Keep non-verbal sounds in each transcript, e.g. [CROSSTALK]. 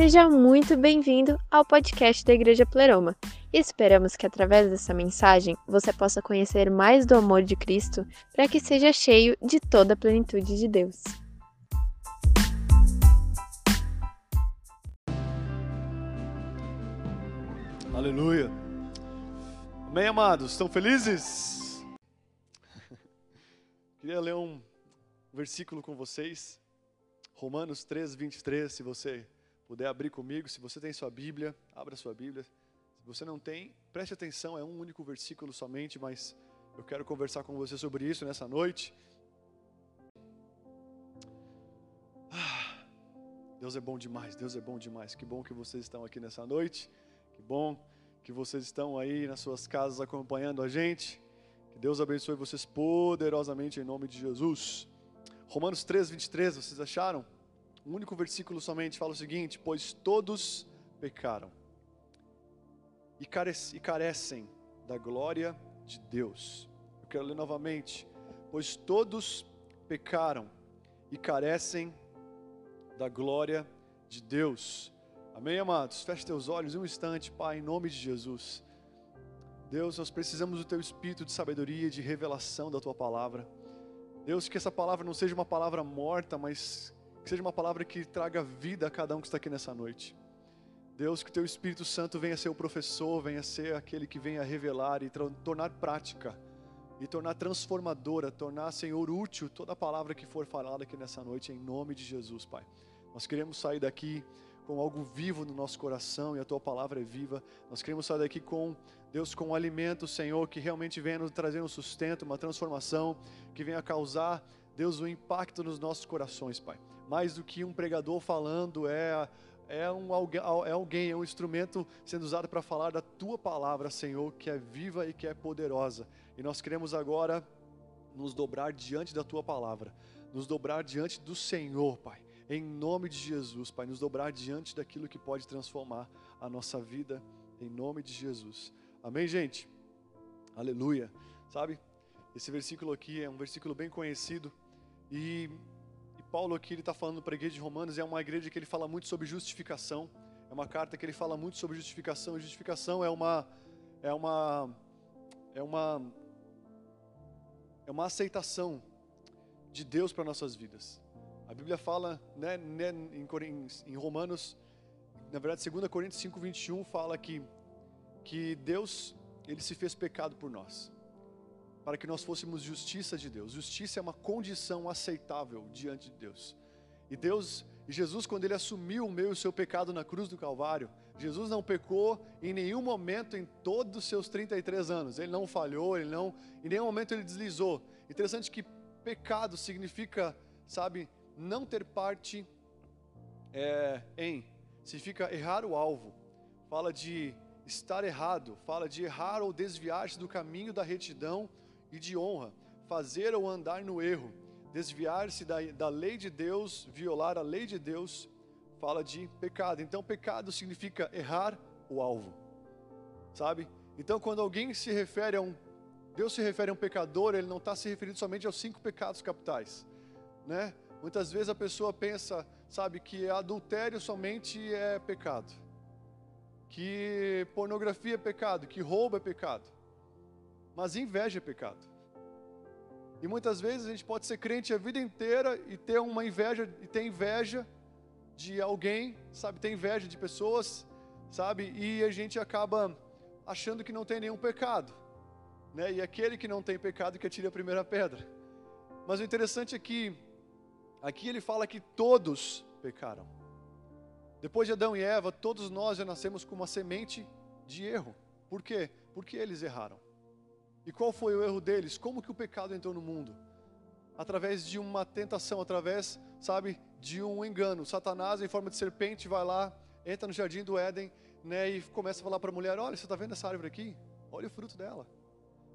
Seja muito bem-vindo ao podcast da Igreja Pleroma. Esperamos que através dessa mensagem você possa conhecer mais do amor de Cristo para que seja cheio de toda a plenitude de Deus. Aleluia. Amém, amados? Estão felizes? [LAUGHS] Queria ler um versículo com vocês. Romanos 3, 23, se você puder abrir comigo, se você tem sua Bíblia, abra sua Bíblia. Se você não tem, preste atenção, é um único versículo somente, mas eu quero conversar com você sobre isso nessa noite. Ah, Deus é bom demais, Deus é bom demais. Que bom que vocês estão aqui nessa noite. Que bom que vocês estão aí nas suas casas acompanhando a gente. Que Deus abençoe vocês poderosamente em nome de Jesus. Romanos 3, 23, vocês acharam? Um único versículo somente fala o seguinte: Pois todos pecaram e, carecem da glória de Deus. Eu quero ler novamente: Pois todos pecaram e carecem da glória de Deus. Amém, amados? Feche teus olhos um instante, Pai, em nome de Jesus. Deus, nós precisamos do Teu espírito de sabedoria de revelação da Tua palavra. Deus, que essa palavra não seja uma palavra morta, mas que seja uma palavra que traga vida a cada um que está aqui nessa noite. Deus, que o teu Espírito Santo venha ser o professor, venha ser aquele que venha revelar e tornar prática, e tornar transformadora, tornar, Senhor, útil toda a palavra que for falada aqui nessa noite, em nome de Jesus, Pai. Nós queremos sair daqui com algo vivo no nosso coração e a tua palavra é viva. Nós queremos sair daqui com, Deus, com um alimento, Senhor, que realmente venha nos trazer um sustento, uma transformação, que venha causar, Deus, um impacto nos nossos corações, Pai mais do que um pregador falando, é, é, um, é alguém, é um instrumento sendo usado para falar da tua palavra, Senhor, que é viva e que é poderosa. E nós queremos agora nos dobrar diante da tua palavra, nos dobrar diante do Senhor, Pai. Em nome de Jesus, Pai, nos dobrar diante daquilo que pode transformar a nossa vida, em nome de Jesus. Amém, gente? Aleluia. Sabe, esse versículo aqui é um versículo bem conhecido e Paulo aqui ele está falando para a igreja de Romanos, é uma igreja que ele fala muito sobre justificação. É uma carta que ele fala muito sobre justificação. E justificação é uma é uma é uma é uma aceitação de Deus para nossas vidas. A Bíblia fala, né, né em, em Romanos, na verdade, 2 Coríntios 5, 21 fala que que Deus ele se fez pecado por nós para que nós fôssemos justiça de Deus. Justiça é uma condição aceitável diante de Deus. E Deus, e Jesus, quando ele assumiu o meu e o seu pecado na cruz do Calvário, Jesus não pecou em nenhum momento em todos os seus 33 anos. Ele não falhou, ele não, em nenhum momento ele deslizou. Interessante que pecado significa, sabe, não ter parte é, em, significa errar o alvo. Fala de estar errado, fala de errar ou desviar-se do caminho da retidão e de honra, fazer ou andar no erro, desviar-se da, da lei de Deus, violar a lei de Deus, fala de pecado. Então, pecado significa errar o alvo, sabe? Então, quando alguém se refere a um, Deus se refere a um pecador, ele não está se referindo somente aos cinco pecados capitais, né? Muitas vezes a pessoa pensa, sabe, que adultério somente é pecado, que pornografia é pecado, que roubo é pecado. Mas inveja é pecado. E muitas vezes a gente pode ser crente a vida inteira e ter uma inveja e ter inveja de alguém, sabe, ter inveja de pessoas, sabe? E a gente acaba achando que não tem nenhum pecado, né? E aquele que não tem pecado que atire a primeira pedra. Mas o interessante é que aqui ele fala que todos pecaram. Depois de Adão e Eva, todos nós já nascemos com uma semente de erro. Por quê? Porque eles erraram. E qual foi o erro deles? Como que o pecado entrou no mundo? Através de uma tentação, através, sabe, de um engano. Satanás, em forma de serpente, vai lá, entra no jardim do Éden, né, e começa a falar para a mulher: Olha, você está vendo essa árvore aqui? Olha o fruto dela.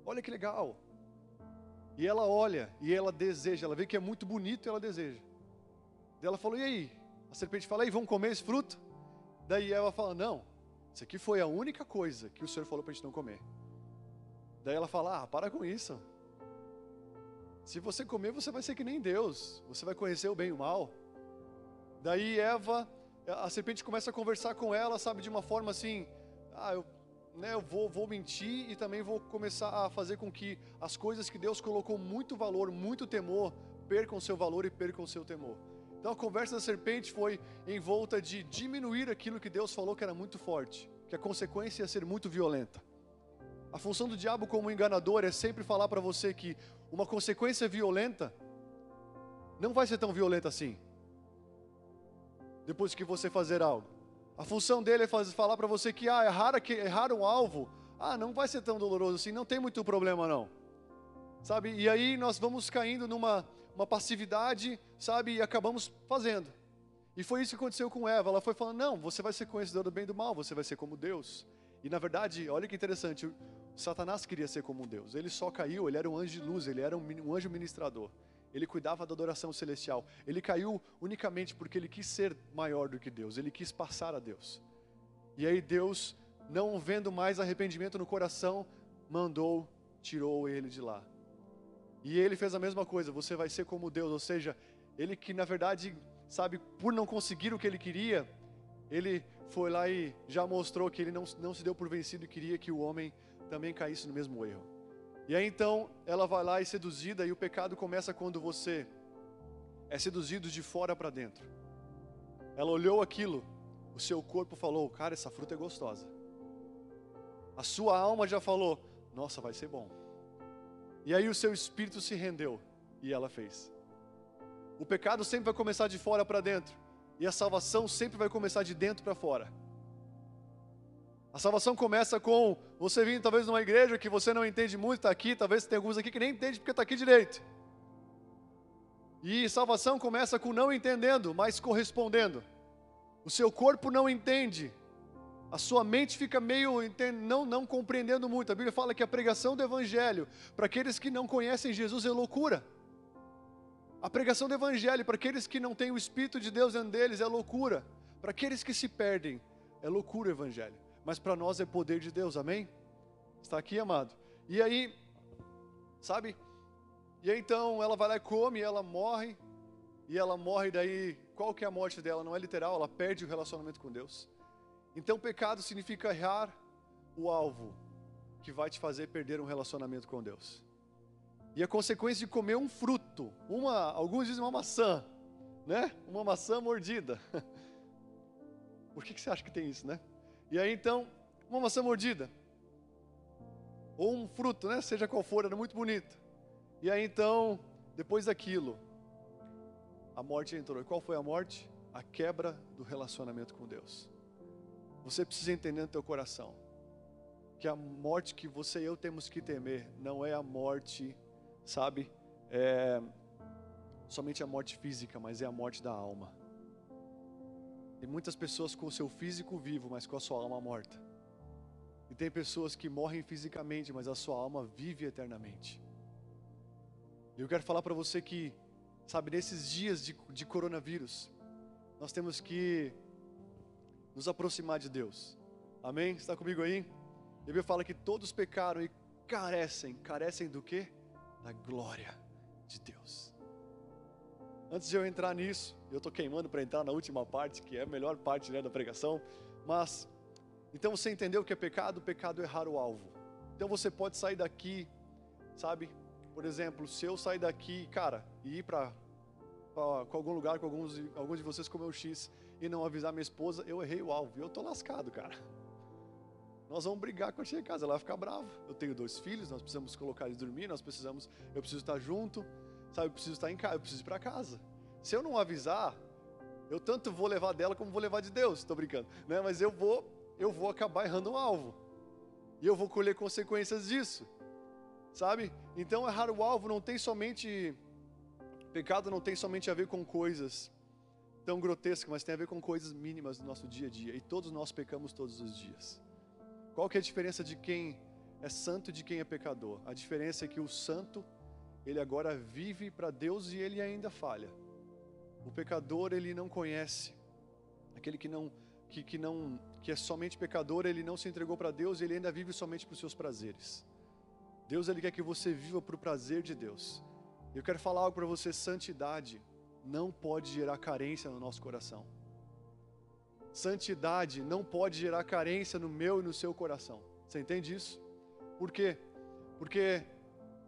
Olha que legal. E ela olha e ela deseja, ela vê que é muito bonito e ela deseja. Daí ela falou: E aí? A serpente fala: E vamos comer esse fruto? Daí ela fala: Não, isso aqui foi a única coisa que o Senhor falou para a gente não comer. Daí ela fala: Ah, para com isso. Se você comer, você vai ser que nem Deus. Você vai conhecer o bem e o mal. Daí Eva a serpente começa a conversar com ela, sabe, de uma forma assim, ah, eu, né, eu vou, vou mentir e também vou começar a fazer com que as coisas que Deus colocou muito valor, muito temor, percam seu valor e percam seu temor. Então a conversa da serpente foi em volta de diminuir aquilo que Deus falou que era muito forte, que a consequência ia ser muito violenta. A função do diabo como enganador é sempre falar para você que uma consequência violenta não vai ser tão violenta assim. Depois que você fazer algo. A função dele é fazer, falar para você que ah, errar, errar um alvo, ah, não vai ser tão doloroso assim, não tem muito problema não. Sabe? E aí nós vamos caindo numa uma passividade, sabe? E acabamos fazendo. E foi isso que aconteceu com Eva. Ela foi falando: não, você vai ser conhecedor do bem e do mal, você vai ser como Deus. E na verdade, olha que interessante, Satanás queria ser como Deus. Ele só caiu, ele era um anjo de luz, ele era um, um anjo ministrador. Ele cuidava da adoração celestial. Ele caiu unicamente porque ele quis ser maior do que Deus, ele quis passar a Deus. E aí Deus, não vendo mais arrependimento no coração, mandou, tirou ele de lá. E ele fez a mesma coisa, você vai ser como Deus, ou seja, ele que na verdade, sabe, por não conseguir o que ele queria, ele foi lá e já mostrou que ele não, não se deu por vencido e queria que o homem também caísse no mesmo erro. E aí então ela vai lá e seduzida, e o pecado começa quando você é seduzido de fora para dentro. Ela olhou aquilo, o seu corpo falou: Cara, essa fruta é gostosa. A sua alma já falou: Nossa, vai ser bom. E aí o seu espírito se rendeu e ela fez. O pecado sempre vai começar de fora para dentro e a salvação sempre vai começar de dentro para fora. A salvação começa com você vindo talvez numa igreja que você não entende muito, está aqui, talvez tem alguns aqui que nem entende porque está aqui direito. E salvação começa com não entendendo, mas correspondendo. O seu corpo não entende, a sua mente fica meio não, não compreendendo muito. A Bíblia fala que a pregação do Evangelho, para aqueles que não conhecem Jesus, é loucura. A pregação do Evangelho, para aqueles que não têm o Espírito de Deus dentro deles, é loucura. Para aqueles que se perdem, é loucura o Evangelho. Mas para nós é poder de Deus, amém? Está aqui, amado. E aí, sabe? E aí então ela vai lá e come, ela morre. E ela morre, daí, qual que é a morte dela? Não é literal, ela perde o relacionamento com Deus. Então, pecado significa errar o alvo que vai te fazer perder um relacionamento com Deus. E a consequência de comer um fruto, uma, alguns dizem uma maçã, né? Uma maçã mordida. [LAUGHS] Por que, que você acha que tem isso, né? E aí então, uma maçã mordida, ou um fruto, né? Seja qual for, era muito bonito. E aí então, depois daquilo, a morte entrou. E qual foi a morte? A quebra do relacionamento com Deus. Você precisa entender no teu coração que a morte que você e eu temos que temer não é a morte, sabe, é somente a morte física, mas é a morte da alma. Tem muitas pessoas com o seu físico vivo, mas com a sua alma morta. E tem pessoas que morrem fisicamente, mas a sua alma vive eternamente. E eu quero falar para você que, sabe, nesses dias de, de coronavírus, nós temos que nos aproximar de Deus. Amém? Está comigo aí? A Bíblia fala que todos pecaram e carecem. Carecem do quê? Da glória de Deus. Antes de eu entrar nisso, eu estou queimando para entrar na última parte, que é a melhor parte né, da pregação. Mas, então você entendeu o que é pecado? Pecado é errar o alvo. Então você pode sair daqui, sabe? Por exemplo, se eu sair daqui, cara, e ir para algum lugar com alguns, alguns de vocês comer o X, e não avisar minha esposa, eu errei o alvo. Eu tô lascado, cara. Nós vamos brigar quando chegar em casa, ela vai ficar brava. Eu tenho dois filhos, nós precisamos colocar eles dormir, nós precisamos, eu preciso estar junto, sabe? Eu preciso estar em casa, eu preciso ir para casa. Se eu não avisar, eu tanto vou levar dela como vou levar de Deus, estou brincando, né? Mas eu vou, eu vou acabar errando o alvo. E eu vou colher consequências disso. Sabe? Então errar o alvo não tem somente pecado não tem somente a ver com coisas tão grotesca, mas tem a ver com coisas mínimas do nosso dia a dia. E todos nós pecamos todos os dias. Qual que é a diferença de quem é santo e de quem é pecador? A diferença é que o santo, ele agora vive para Deus e ele ainda falha. O pecador, ele não conhece. Aquele que não que, que não que é somente pecador, ele não se entregou para Deus, ele ainda vive somente para os seus prazeres. Deus ele quer que você viva para o prazer de Deus. Eu quero falar algo para você, santidade não pode gerar carência no nosso coração. Santidade não pode gerar carência no meu e no seu coração. Você entende isso? Por quê? Porque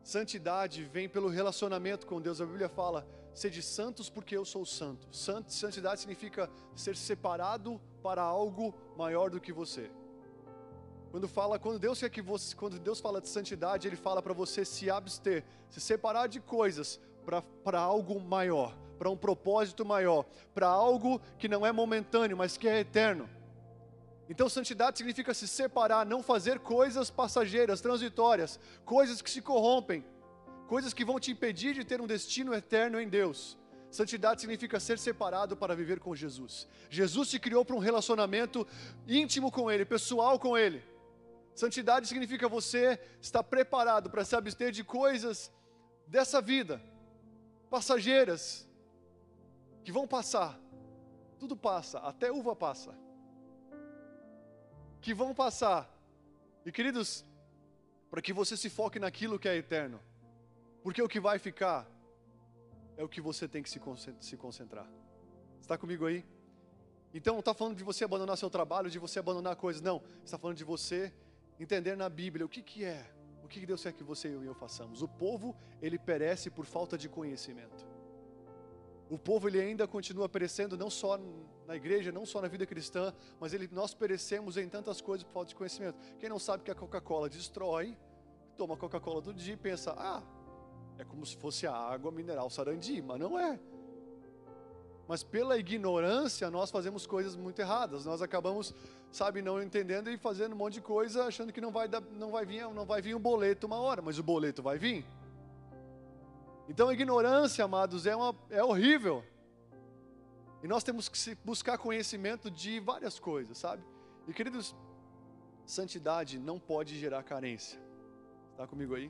santidade vem pelo relacionamento com Deus. A Bíblia fala: sede santos porque eu sou santo. Santidade significa ser separado para algo maior do que você. Quando fala, quando Deus quer que você, quando Deus fala de santidade, Ele fala para você se abster, se separar de coisas para algo maior para um propósito maior, para algo que não é momentâneo, mas que é eterno. Então, santidade significa se separar, não fazer coisas passageiras, transitórias, coisas que se corrompem, coisas que vão te impedir de ter um destino eterno em Deus. Santidade significa ser separado para viver com Jesus. Jesus te criou para um relacionamento íntimo com Ele, pessoal com Ele. Santidade significa você estar preparado para se abster de coisas dessa vida, passageiras, que vão passar. Tudo passa, até uva passa. Que vão passar. E queridos, para que você se foque naquilo que é eterno. Porque o que vai ficar é o que você tem que se concentrar. Está comigo aí? Então não está falando de você abandonar seu trabalho, de você abandonar coisas, não. Está falando de você entender na Bíblia o que, que é, o que Deus quer que você e eu façamos. O povo, ele perece por falta de conhecimento. O povo ele ainda continua perecendo não só na igreja, não só na vida cristã, mas ele, nós perecemos em tantas coisas por falta de conhecimento. Quem não sabe que a Coca-Cola destrói, toma Coca-Cola todo dia e pensa: ah, é como se fosse a água mineral sarandi, mas não é. Mas pela ignorância nós fazemos coisas muito erradas. Nós acabamos, sabe, não entendendo e fazendo um monte de coisa, achando que não vai, dar, não vai vir, não vai vir um boleto uma hora, mas o boleto vai vir. Então a ignorância, amados, é, uma, é horrível. E nós temos que buscar conhecimento de várias coisas, sabe? E queridos, santidade não pode gerar carência. Está comigo aí?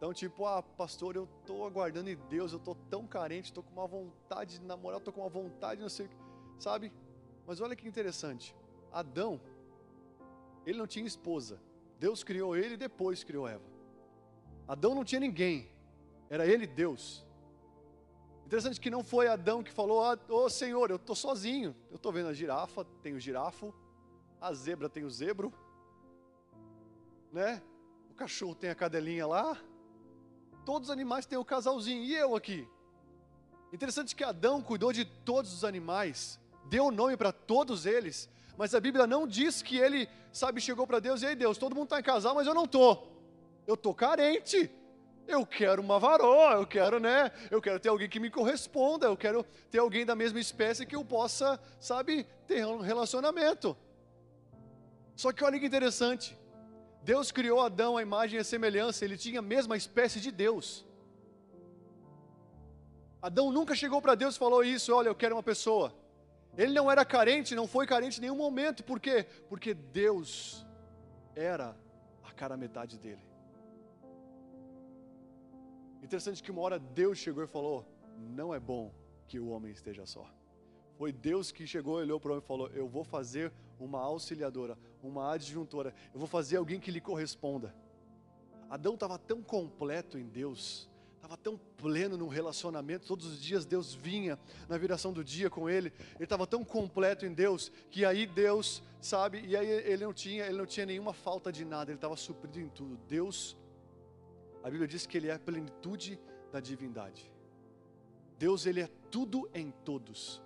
Então, tipo, ah, pastor, eu estou aguardando em Deus, eu estou tão carente, estou com uma vontade de namorar, estou com uma vontade, não sei sabe? Mas olha que interessante. Adão, ele não tinha esposa. Deus criou ele e depois criou Eva. Adão não tinha ninguém. Era ele Deus. Interessante que não foi Adão que falou: Ô oh, Senhor, eu estou sozinho. Eu estou vendo a girafa, tem o girafo, a zebra tem o zebro, né? O cachorro tem a cadelinha lá. Todos os animais têm o casalzinho. E eu aqui? Interessante que Adão cuidou de todos os animais, deu nome para todos eles, mas a Bíblia não diz que ele, sabe, chegou para Deus e aí Deus, todo mundo está em casal, mas eu não estou. Eu estou carente. Eu quero uma varoa, eu quero, né? Eu quero ter alguém que me corresponda, eu quero ter alguém da mesma espécie que eu possa, sabe, ter um relacionamento. Só que olha que interessante. Deus criou Adão à imagem e a semelhança, ele tinha a mesma espécie de Deus. Adão nunca chegou para Deus e falou isso, olha, eu quero uma pessoa. Ele não era carente, não foi carente em nenhum momento, por quê? Porque Deus era a cara metade dele. Interessante que uma hora Deus chegou e falou: Não é bom que o homem esteja só. Foi Deus que chegou, olhou para o homem e falou: Eu vou fazer uma auxiliadora, uma adjuntora, eu vou fazer alguém que lhe corresponda. Adão estava tão completo em Deus, estava tão pleno no relacionamento, todos os dias Deus vinha na viração do dia com ele, ele estava tão completo em Deus, que aí Deus, sabe, e aí ele não tinha, ele não tinha nenhuma falta de nada, ele estava suprido em tudo. Deus a Bíblia diz que ele é a plenitude da divindade. Deus ele é tudo em todos.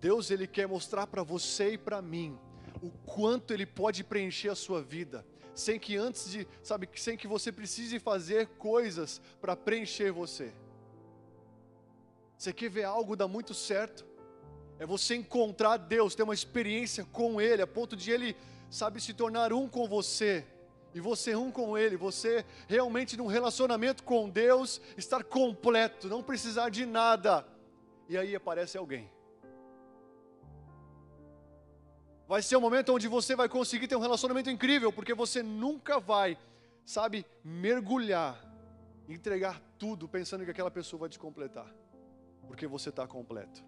Deus ele quer mostrar para você e para mim o quanto ele pode preencher a sua vida, sem que antes de, sabe, sem que você precise fazer coisas para preencher você. Você quer ver algo dar muito certo? É você encontrar Deus, ter uma experiência com Ele, a ponto de Ele, sabe, se tornar um com você e você um com Ele, você realmente num relacionamento com Deus, estar completo, não precisar de nada. E aí aparece alguém. Vai ser um momento onde você vai conseguir ter um relacionamento incrível, porque você nunca vai, sabe, mergulhar, entregar tudo pensando que aquela pessoa vai te completar, porque você está completo.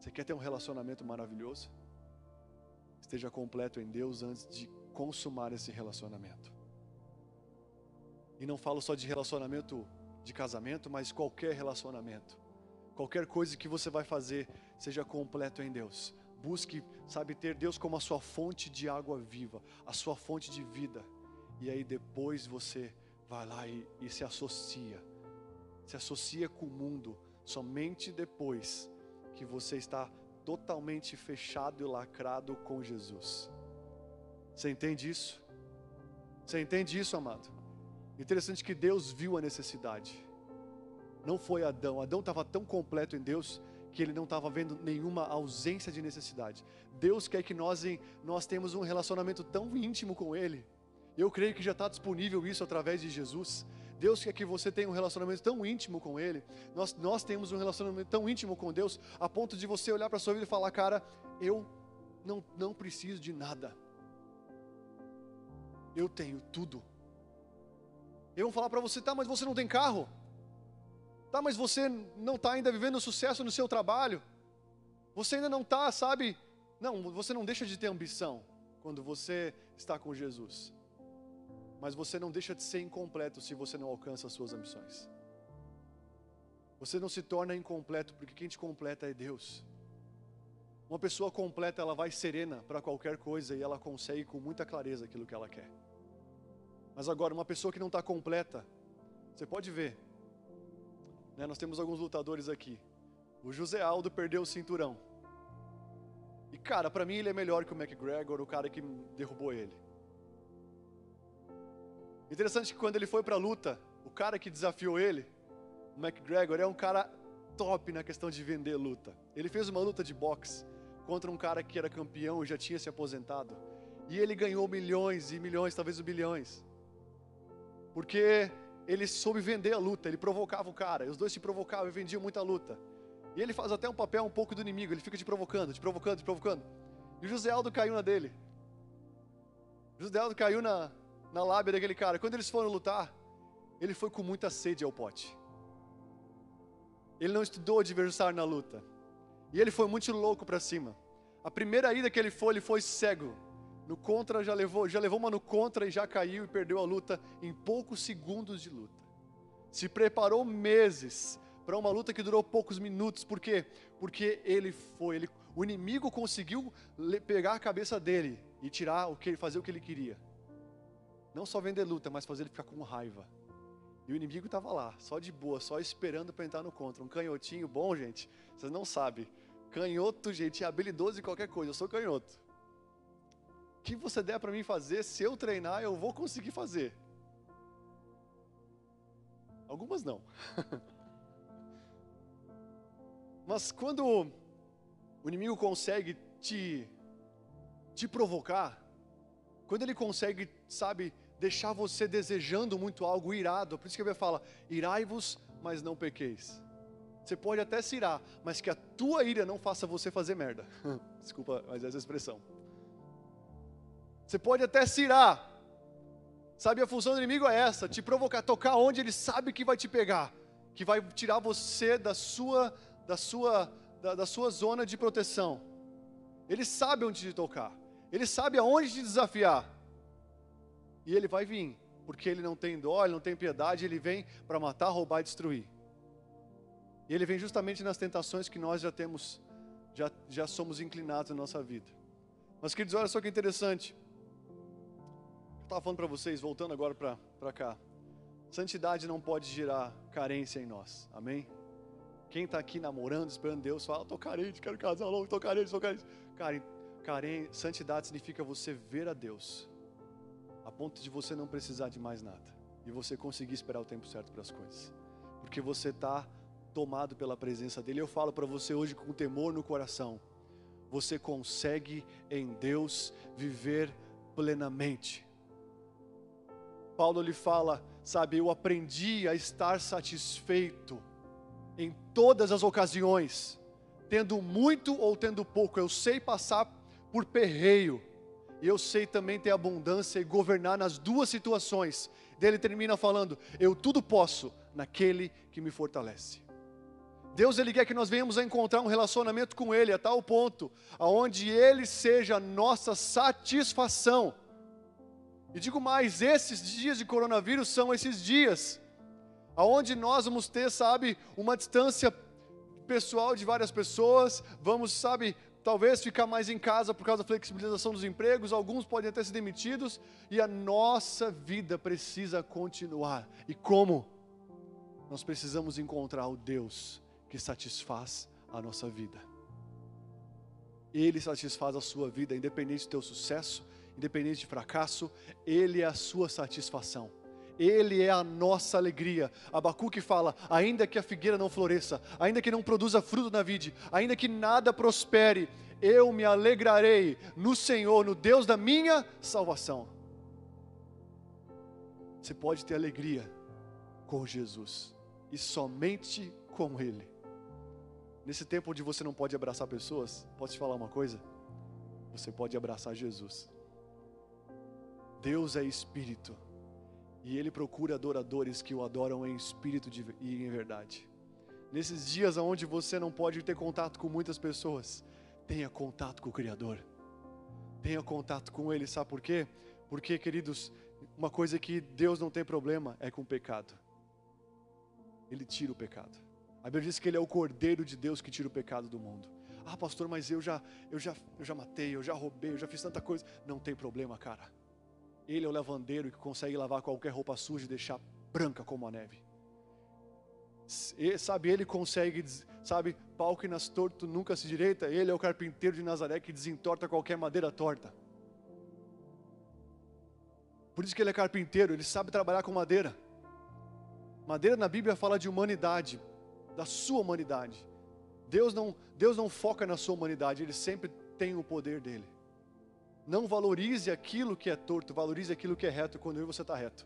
Você quer ter um relacionamento maravilhoso? Esteja completo em Deus antes de consumar esse relacionamento. E não falo só de relacionamento de casamento, mas qualquer relacionamento. Qualquer coisa que você vai fazer seja completo em Deus. Busque, sabe, ter Deus como a sua fonte de água viva, a sua fonte de vida. E aí depois você vai lá e, e se associa. Se associa com o mundo somente depois que você está totalmente fechado e lacrado com Jesus. Você entende isso? Você entende isso, amado? Interessante que Deus viu a necessidade. Não foi Adão. Adão estava tão completo em Deus que ele não estava vendo nenhuma ausência de necessidade. Deus quer que nós, nós temos um relacionamento tão íntimo com Ele. Eu creio que já está disponível isso através de Jesus. Deus quer que você tenha um relacionamento tão íntimo com Ele. Nós, nós temos um relacionamento tão íntimo com Deus, a ponto de você olhar para a sua vida e falar: Cara, eu não, não preciso de nada. Eu tenho tudo. Eu vou falar para você: Tá, mas você não tem carro? Tá, mas você não está ainda vivendo sucesso no seu trabalho? Você ainda não está, sabe? Não, você não deixa de ter ambição quando você está com Jesus. Mas você não deixa de ser incompleto se você não alcança as suas ambições. Você não se torna incompleto porque quem te completa é Deus. Uma pessoa completa, ela vai serena para qualquer coisa e ela consegue com muita clareza aquilo que ela quer. Mas agora, uma pessoa que não está completa, você pode ver. Né, nós temos alguns lutadores aqui. O José Aldo perdeu o cinturão. E cara, para mim ele é melhor que o McGregor, o cara que derrubou ele. Interessante que quando ele foi para a luta, o cara que desafiou ele, o McGregor, é um cara top na questão de vender luta. Ele fez uma luta de boxe contra um cara que era campeão e já tinha se aposentado. E ele ganhou milhões e milhões, talvez bilhões. Porque ele soube vender a luta, ele provocava o cara, os dois se provocavam e vendiam muita luta. E ele faz até um papel um pouco do inimigo, ele fica te provocando, te provocando, te provocando. E o José Aldo caiu na dele. O José Aldo caiu na, na lábia daquele cara. Quando eles foram lutar, ele foi com muita sede ao pote. Ele não estudou adversário na luta. E ele foi muito louco para cima. A primeira ida que ele foi, ele foi cego. No contra já levou, já levou uma no contra e já caiu e perdeu a luta em poucos segundos de luta. Se preparou meses para uma luta que durou poucos minutos, por quê? Porque ele foi, ele, o inimigo conseguiu pegar a cabeça dele e tirar o que fazer o que ele queria. Não só vender luta, mas fazer ele ficar com raiva. E o inimigo estava lá, só de boa, só esperando para entrar no contra. Um canhotinho bom, gente, vocês não sabem. Canhoto, gente, é habilidoso em qualquer coisa. Eu sou canhoto. Que você der para mim fazer, se eu treinar, eu vou conseguir fazer. Algumas não. [LAUGHS] Mas quando o inimigo consegue te, te provocar, quando ele consegue, sabe, deixar você desejando muito algo, irado. Por isso que a Bíblia fala: irai-vos, mas não pequeis. Você pode até se irar, mas que a tua ira não faça você fazer merda. [LAUGHS] Desculpa, mas essa expressão. Você pode até se irar. Sabe, a função do inimigo é essa: te provocar, tocar onde ele sabe que vai te pegar, que vai tirar você da sua, da sua, da, da sua zona de proteção. Ele sabe onde te tocar, ele sabe aonde te desafiar. E ele vai vir, porque ele não tem dó, ele não tem piedade, ele vem para matar, roubar e destruir. E ele vem justamente nas tentações que nós já temos, já, já somos inclinados na nossa vida. Mas queridos, olha só que interessante. Estava falando para vocês, voltando agora para cá. Santidade não pode gerar carência em nós, amém? Quem está aqui namorando, esperando Deus, fala: estou carente, quero casar logo, estou carente, estou carente. Cara, carente, santidade significa você ver a Deus a ponto de você não precisar de mais nada e você conseguir esperar o tempo certo para as coisas, porque você está tomado pela presença dEle. Eu falo para você hoje com temor no coração: você consegue em Deus viver plenamente. Paulo lhe fala, sabe, eu aprendi a estar satisfeito em todas as ocasiões, tendo muito ou tendo pouco, eu sei passar por perreio e eu sei também ter abundância e governar nas duas situações. Ele termina falando: Eu tudo posso naquele que me fortalece. Deus ele quer que nós venhamos a encontrar um relacionamento com Ele a tal ponto aonde Ele seja a nossa satisfação. E digo mais, esses dias de coronavírus são esses dias aonde nós vamos ter, sabe, uma distância pessoal de várias pessoas, vamos, sabe, talvez ficar mais em casa por causa da flexibilização dos empregos, alguns podem até ser demitidos, e a nossa vida precisa continuar. E como? Nós precisamos encontrar o Deus que satisfaz a nossa vida. Ele satisfaz a sua vida, independente do teu sucesso, independente de fracasso, Ele é a sua satisfação. Ele é a nossa alegria. Abacuque fala: ainda que a figueira não floresça, ainda que não produza fruto na vide, ainda que nada prospere, eu me alegrarei no Senhor, no Deus da minha salvação. Você pode ter alegria com Jesus e somente com Ele. Nesse tempo onde você não pode abraçar pessoas, posso te falar uma coisa? Você pode abraçar Jesus. Deus é Espírito e Ele procura adoradores que o adoram em espírito e em verdade. Nesses dias onde você não pode ter contato com muitas pessoas, tenha contato com o Criador. Tenha contato com Ele, sabe por quê? Porque, queridos, uma coisa que Deus não tem problema é com o pecado. Ele tira o pecado. A Bíblia diz que Ele é o Cordeiro de Deus que tira o pecado do mundo. Ah, pastor, mas eu já, eu já, eu já matei, eu já roubei, eu já fiz tanta coisa. Não tem problema, cara. Ele é o lavandeiro que consegue lavar qualquer roupa suja e deixar branca como a neve. E, sabe, ele consegue, sabe, pau que nas torto nunca se direita. Ele é o carpinteiro de Nazaré que desentorta qualquer madeira torta. Por isso que ele é carpinteiro, ele sabe trabalhar com madeira. Madeira na Bíblia fala de humanidade, da sua humanidade. Deus não, Deus não foca na sua humanidade, ele sempre tem o poder dele. Não valorize aquilo que é torto, valorize aquilo que é reto quando você está reto.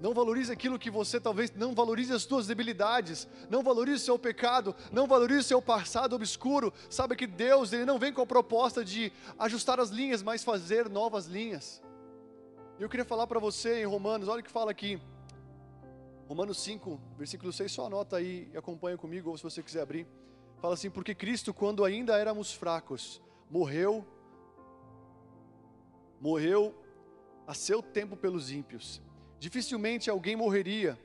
Não valorize aquilo que você talvez não valorize as suas debilidades, não valorize seu pecado, não valorize seu passado obscuro. Sabe que Deus, ele não vem com a proposta de ajustar as linhas, mas fazer novas linhas. E eu queria falar para você em Romanos, olha o que fala aqui. Romanos 5, versículo 6, só anota aí e acompanha comigo, ou se você quiser abrir. Fala assim: Porque Cristo, quando ainda éramos fracos, morreu morreu a seu tempo pelos ímpios. Dificilmente alguém morreria.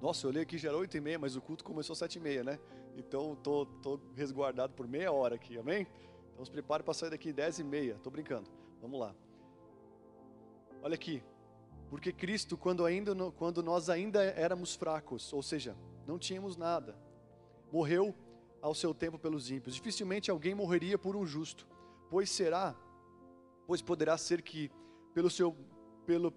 Nossa, eu olhei aqui já era oito e meia, mas o culto começou às sete e meia, né? Então tô, tô resguardado por meia hora aqui, amém? Então se prepare para sair daqui dez e meia. Estou brincando. Vamos lá. Olha aqui. Porque Cristo, quando, ainda, quando nós ainda éramos fracos, ou seja, não tínhamos nada, morreu ao seu tempo pelos ímpios. Dificilmente alguém morreria por um justo, pois será pois poderá ser que pelo seu pelo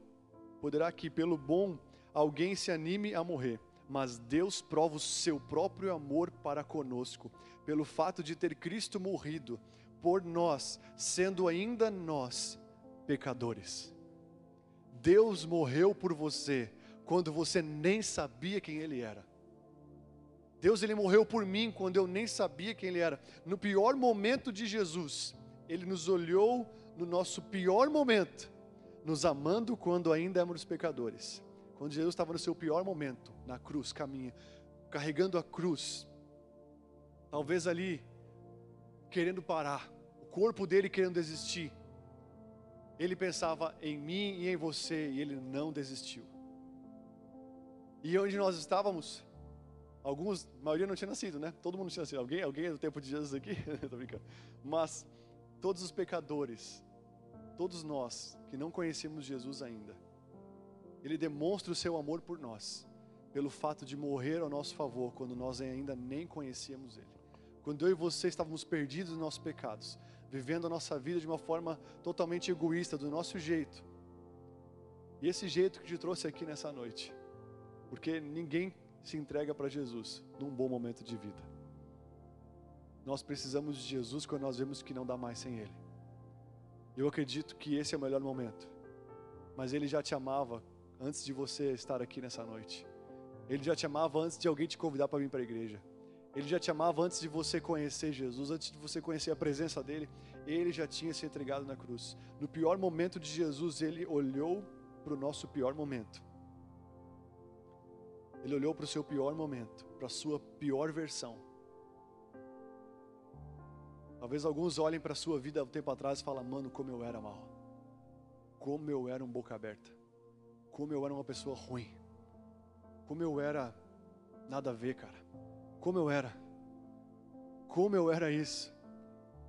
poderá que pelo bom alguém se anime a morrer, mas Deus prova o seu próprio amor para conosco, pelo fato de ter Cristo morrido por nós, sendo ainda nós pecadores. Deus morreu por você quando você nem sabia quem ele era. Deus ele morreu por mim quando eu nem sabia quem ele era. No pior momento de Jesus, ele nos olhou no nosso pior momento, nos amando quando ainda éramos pecadores. Quando Jesus estava no seu pior momento, na cruz, caminha, carregando a cruz, talvez ali, querendo parar, o corpo dele querendo desistir, ele pensava em mim e em você, e ele não desistiu. E onde nós estávamos? Alguns, a maioria não tinha nascido, né? Todo mundo tinha nascido. Alguém, alguém é do tempo de Jesus aqui? [LAUGHS] Estou brincando. Mas todos os pecadores, todos nós que não conhecemos Jesus ainda, Ele demonstra o seu amor por nós, pelo fato de morrer ao nosso favor, quando nós ainda nem conhecíamos Ele. Quando eu e você estávamos perdidos nos nossos pecados, vivendo a nossa vida de uma forma totalmente egoísta, do nosso jeito. E esse jeito que te trouxe aqui nessa noite, porque ninguém se entrega para Jesus num bom momento de vida. Nós precisamos de Jesus quando nós vemos que não dá mais sem Ele. Eu acredito que esse é o melhor momento. Mas Ele já te amava antes de você estar aqui nessa noite. Ele já te amava antes de alguém te convidar para vir para a igreja. Ele já te amava antes de você conhecer Jesus, antes de você conhecer a presença dele. Ele já tinha se entregado na cruz. No pior momento de Jesus, ele olhou para o nosso pior momento. Ele olhou para o seu pior momento, para a sua pior versão Talvez alguns olhem para a sua vida um tempo atrás e falem, mano, como eu era mal. Como eu era um boca aberta. Como eu era uma pessoa ruim. Como eu era Nada a ver, cara. Como eu era. Como eu era isso.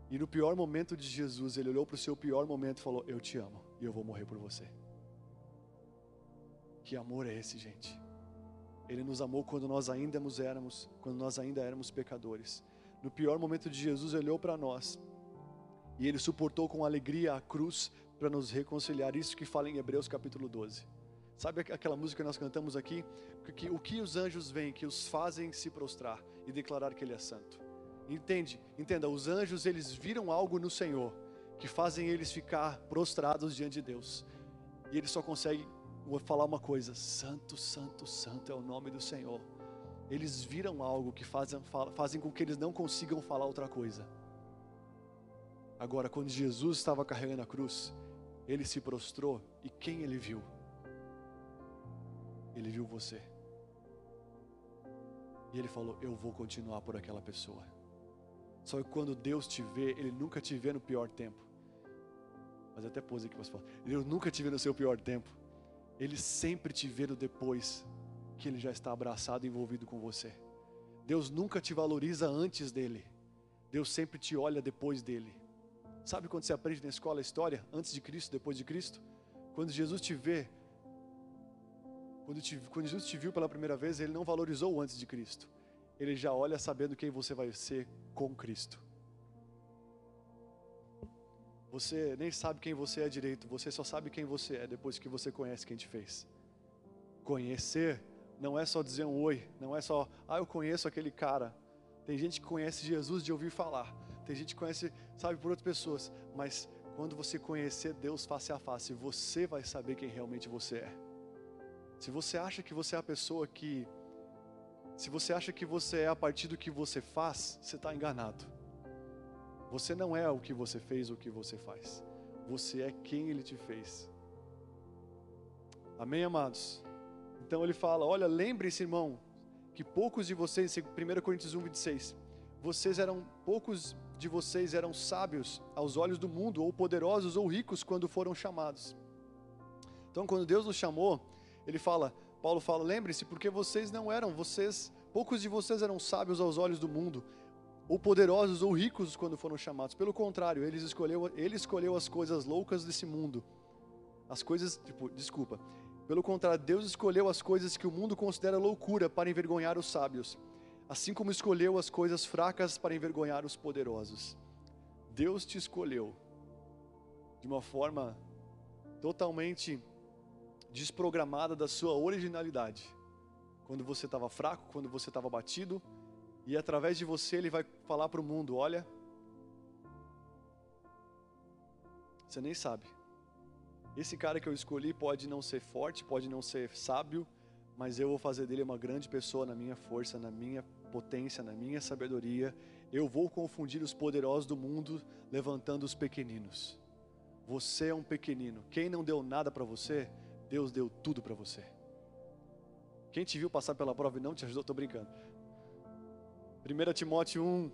E no pior momento de Jesus, ele olhou para o seu pior momento e falou: Eu te amo e eu vou morrer por você. Que amor é esse, gente? Ele nos amou quando nós ainda éramos, quando nós ainda éramos pecadores. No pior momento de Jesus, olhou para nós e ele suportou com alegria a cruz para nos reconciliar. Isso que fala em Hebreus capítulo 12. Sabe aquela música que nós cantamos aqui? Que, o que os anjos veem, que os fazem se prostrar e declarar que Ele é santo. Entende? Entenda, os anjos eles viram algo no Senhor que fazem eles ficar prostrados diante de Deus. E eles só conseguem falar uma coisa: Santo, Santo, Santo é o nome do Senhor. Eles viram algo que fazem, fazem com que eles não consigam falar outra coisa. Agora, quando Jesus estava carregando a cruz, ele se prostrou e quem ele viu? Ele viu você. E ele falou: Eu vou continuar por aquela pessoa. Só que quando Deus te vê, Ele nunca te vê no pior tempo. Mas até pose aqui para. Deus nunca te vê no seu pior tempo. Ele sempre te vê no depois que Ele já está abraçado e envolvido com você. Deus nunca te valoriza antes dele. Deus sempre te olha depois dele. Sabe quando você aprende na escola a história? Antes de Cristo, depois de Cristo? Quando Jesus te vê, quando, te, quando Jesus te viu pela primeira vez, Ele não valorizou antes de Cristo. Ele já olha sabendo quem você vai ser com Cristo. Você nem sabe quem você é direito, você só sabe quem você é depois que você conhece quem te fez. Conhecer não é só dizer um oi, não é só, ah, eu conheço aquele cara. Tem gente que conhece Jesus de ouvir falar, tem gente que conhece, sabe, por outras pessoas, mas quando você conhecer Deus face a face, você vai saber quem realmente você é. Se você acha que você é a pessoa que. Se você acha que você é a partir do que você faz, você está enganado. Você não é o que você fez ou o que você faz. Você é quem Ele te fez. Amém, amados? Então ele fala: Olha, lembre-se, irmão, que poucos de vocês, 1 Coríntios 1, 26, vocês eram, poucos de vocês eram sábios aos olhos do mundo, ou poderosos ou ricos quando foram chamados. Então, quando Deus nos chamou, ele fala, Paulo fala, lembre-se, porque vocês não eram, vocês, poucos de vocês eram sábios aos olhos do mundo, ou poderosos ou ricos quando foram chamados. Pelo contrário, ele escolheu, ele escolheu as coisas loucas desse mundo. As coisas, tipo, desculpa. Pelo contrário, Deus escolheu as coisas que o mundo considera loucura para envergonhar os sábios, assim como escolheu as coisas fracas para envergonhar os poderosos. Deus te escolheu de uma forma totalmente desprogramada da sua originalidade. Quando você estava fraco, quando você estava batido, e através de você ele vai falar para o mundo: olha, você nem sabe. Esse cara que eu escolhi pode não ser forte, pode não ser sábio, mas eu vou fazer dele uma grande pessoa na minha força, na minha potência, na minha sabedoria. Eu vou confundir os poderosos do mundo levantando os pequeninos. Você é um pequenino. Quem não deu nada para você, Deus deu tudo para você. Quem te viu passar pela prova e não te ajudou, estou brincando. 1 Timóteo 1,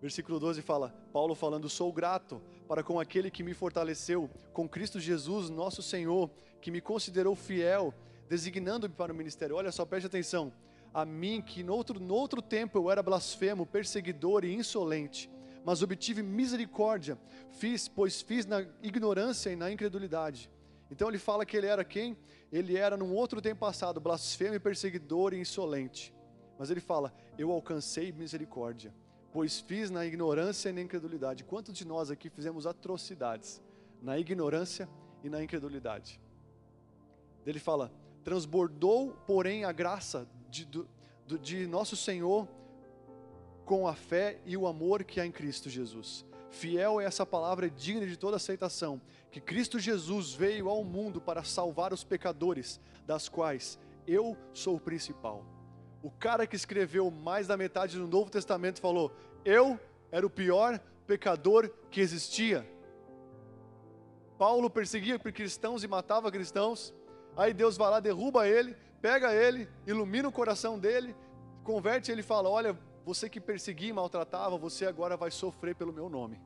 versículo 12 fala: Paulo falando, sou grato para com aquele que me fortaleceu, com Cristo Jesus, nosso Senhor, que me considerou fiel, designando-me para o ministério. Olha só, preste atenção. A mim, que no outro, no outro tempo eu era blasfemo, perseguidor e insolente, mas obtive misericórdia, fiz, pois fiz na ignorância e na incredulidade. Então ele fala que ele era quem? Ele era num outro tempo passado, blasfemo perseguidor e insolente. Mas ele fala: Eu alcancei misericórdia, pois fiz na ignorância e na incredulidade. Quantos de nós aqui fizemos atrocidades na ignorância e na incredulidade? Ele fala: Transbordou, porém, a graça de, de, nosso Senhor com a fé e o amor que há em Cristo Jesus. Fiel é essa palavra digna de toda aceitação, que Cristo Jesus veio ao mundo para salvar os pecadores, das quais eu sou o principal. O cara que escreveu mais da metade do Novo Testamento falou: Eu era o pior pecador que existia. Paulo perseguia cristãos e matava cristãos. Aí Deus vai lá, derruba ele, pega ele, ilumina o coração dele, converte ele e fala: Olha, você que perseguia e maltratava, você agora vai sofrer pelo meu nome.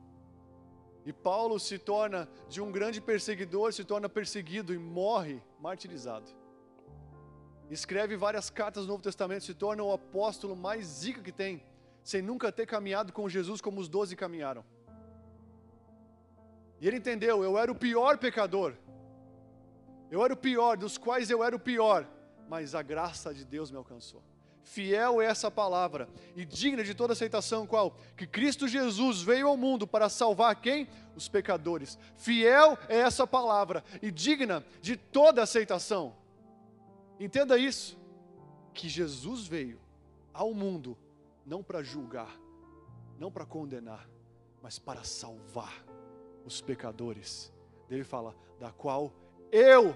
E Paulo se torna de um grande perseguidor, se torna perseguido e morre martirizado. Escreve várias cartas do Novo Testamento, se torna o apóstolo mais zica que tem, sem nunca ter caminhado com Jesus como os doze caminharam. E ele entendeu: eu era o pior pecador, eu era o pior, dos quais eu era o pior, mas a graça de Deus me alcançou. Fiel é essa palavra e digna de toda aceitação, qual? Que Cristo Jesus veio ao mundo para salvar quem? Os pecadores. Fiel é essa palavra e digna de toda aceitação. Entenda isso, que Jesus veio ao mundo não para julgar, não para condenar, mas para salvar os pecadores. Ele fala, da qual eu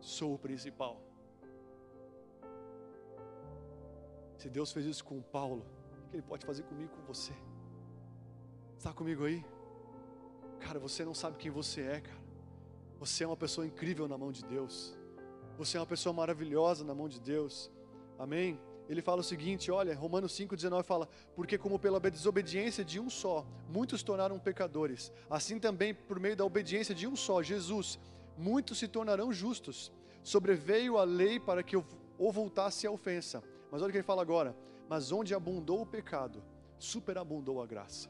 sou o principal. Se Deus fez isso com Paulo, o que Ele pode fazer comigo com você? Está comigo aí? Cara, você não sabe quem você é, cara. Você é uma pessoa incrível na mão de Deus. Você é uma pessoa maravilhosa na mão de Deus. Amém? Ele fala o seguinte, olha, Romanos 5,19 fala, porque como pela desobediência de um só, muitos tornaram pecadores, assim também por meio da obediência de um só, Jesus, muitos se tornarão justos. Sobreveio a lei para que ou voltasse a ofensa. Mas olha o que ele fala agora: mas onde abundou o pecado, superabundou a graça.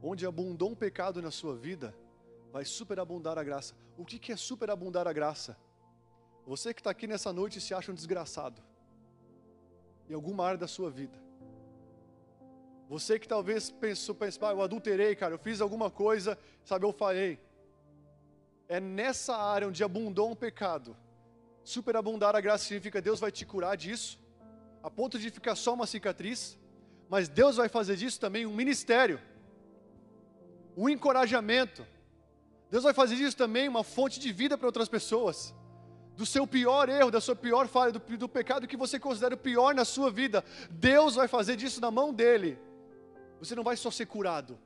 Onde abundou um pecado na sua vida, vai superabundar a graça. O que, é superabundar a graça? Você que está aqui nessa noite e se acha um desgraçado, em alguma área da sua vida. Você que talvez pensou, pensou ah, eu adulterei, cara, eu fiz alguma coisa, sabe, eu falhei. É nessa área onde abundou um pecado, Superabundar a graça significa Deus vai te curar disso, a ponto de ficar só uma cicatriz, mas Deus vai fazer disso também um ministério, um encorajamento. Deus vai fazer disso também uma fonte de vida para outras pessoas. Do seu pior erro, da sua pior falha, do, do pecado que você considera o pior na sua vida, Deus vai fazer disso na mão dele. Você não vai só ser curado,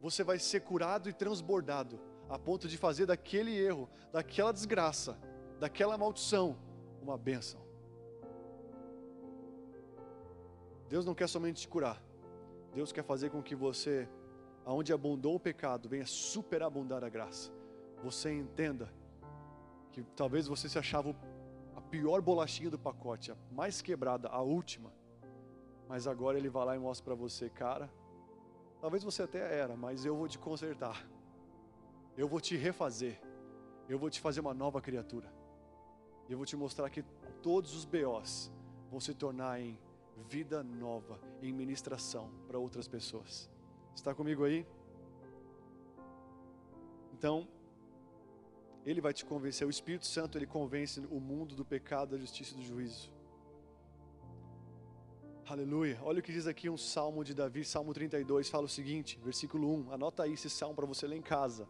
você vai ser curado e transbordado, a ponto de fazer daquele erro, daquela desgraça, daquela maldição uma bênção. Deus não quer somente te curar, Deus quer fazer com que você, aonde abundou o pecado, venha superabundar a graça. Você entenda que talvez você se achava a pior bolachinha do pacote, a mais quebrada, a última, mas agora Ele vai lá e mostra para você, cara, talvez você até era, mas eu vou te consertar, eu vou te refazer, eu vou te fazer uma nova criatura. E eu vou te mostrar que todos os BOs vão se tornar em vida nova, em ministração para outras pessoas. Está comigo aí? Então, ele vai te convencer, o Espírito Santo ele convence o mundo do pecado, da justiça e do juízo. Aleluia. Olha o que diz aqui um salmo de Davi, Salmo 32, fala o seguinte, versículo 1. Anota aí esse salmo para você ler em casa.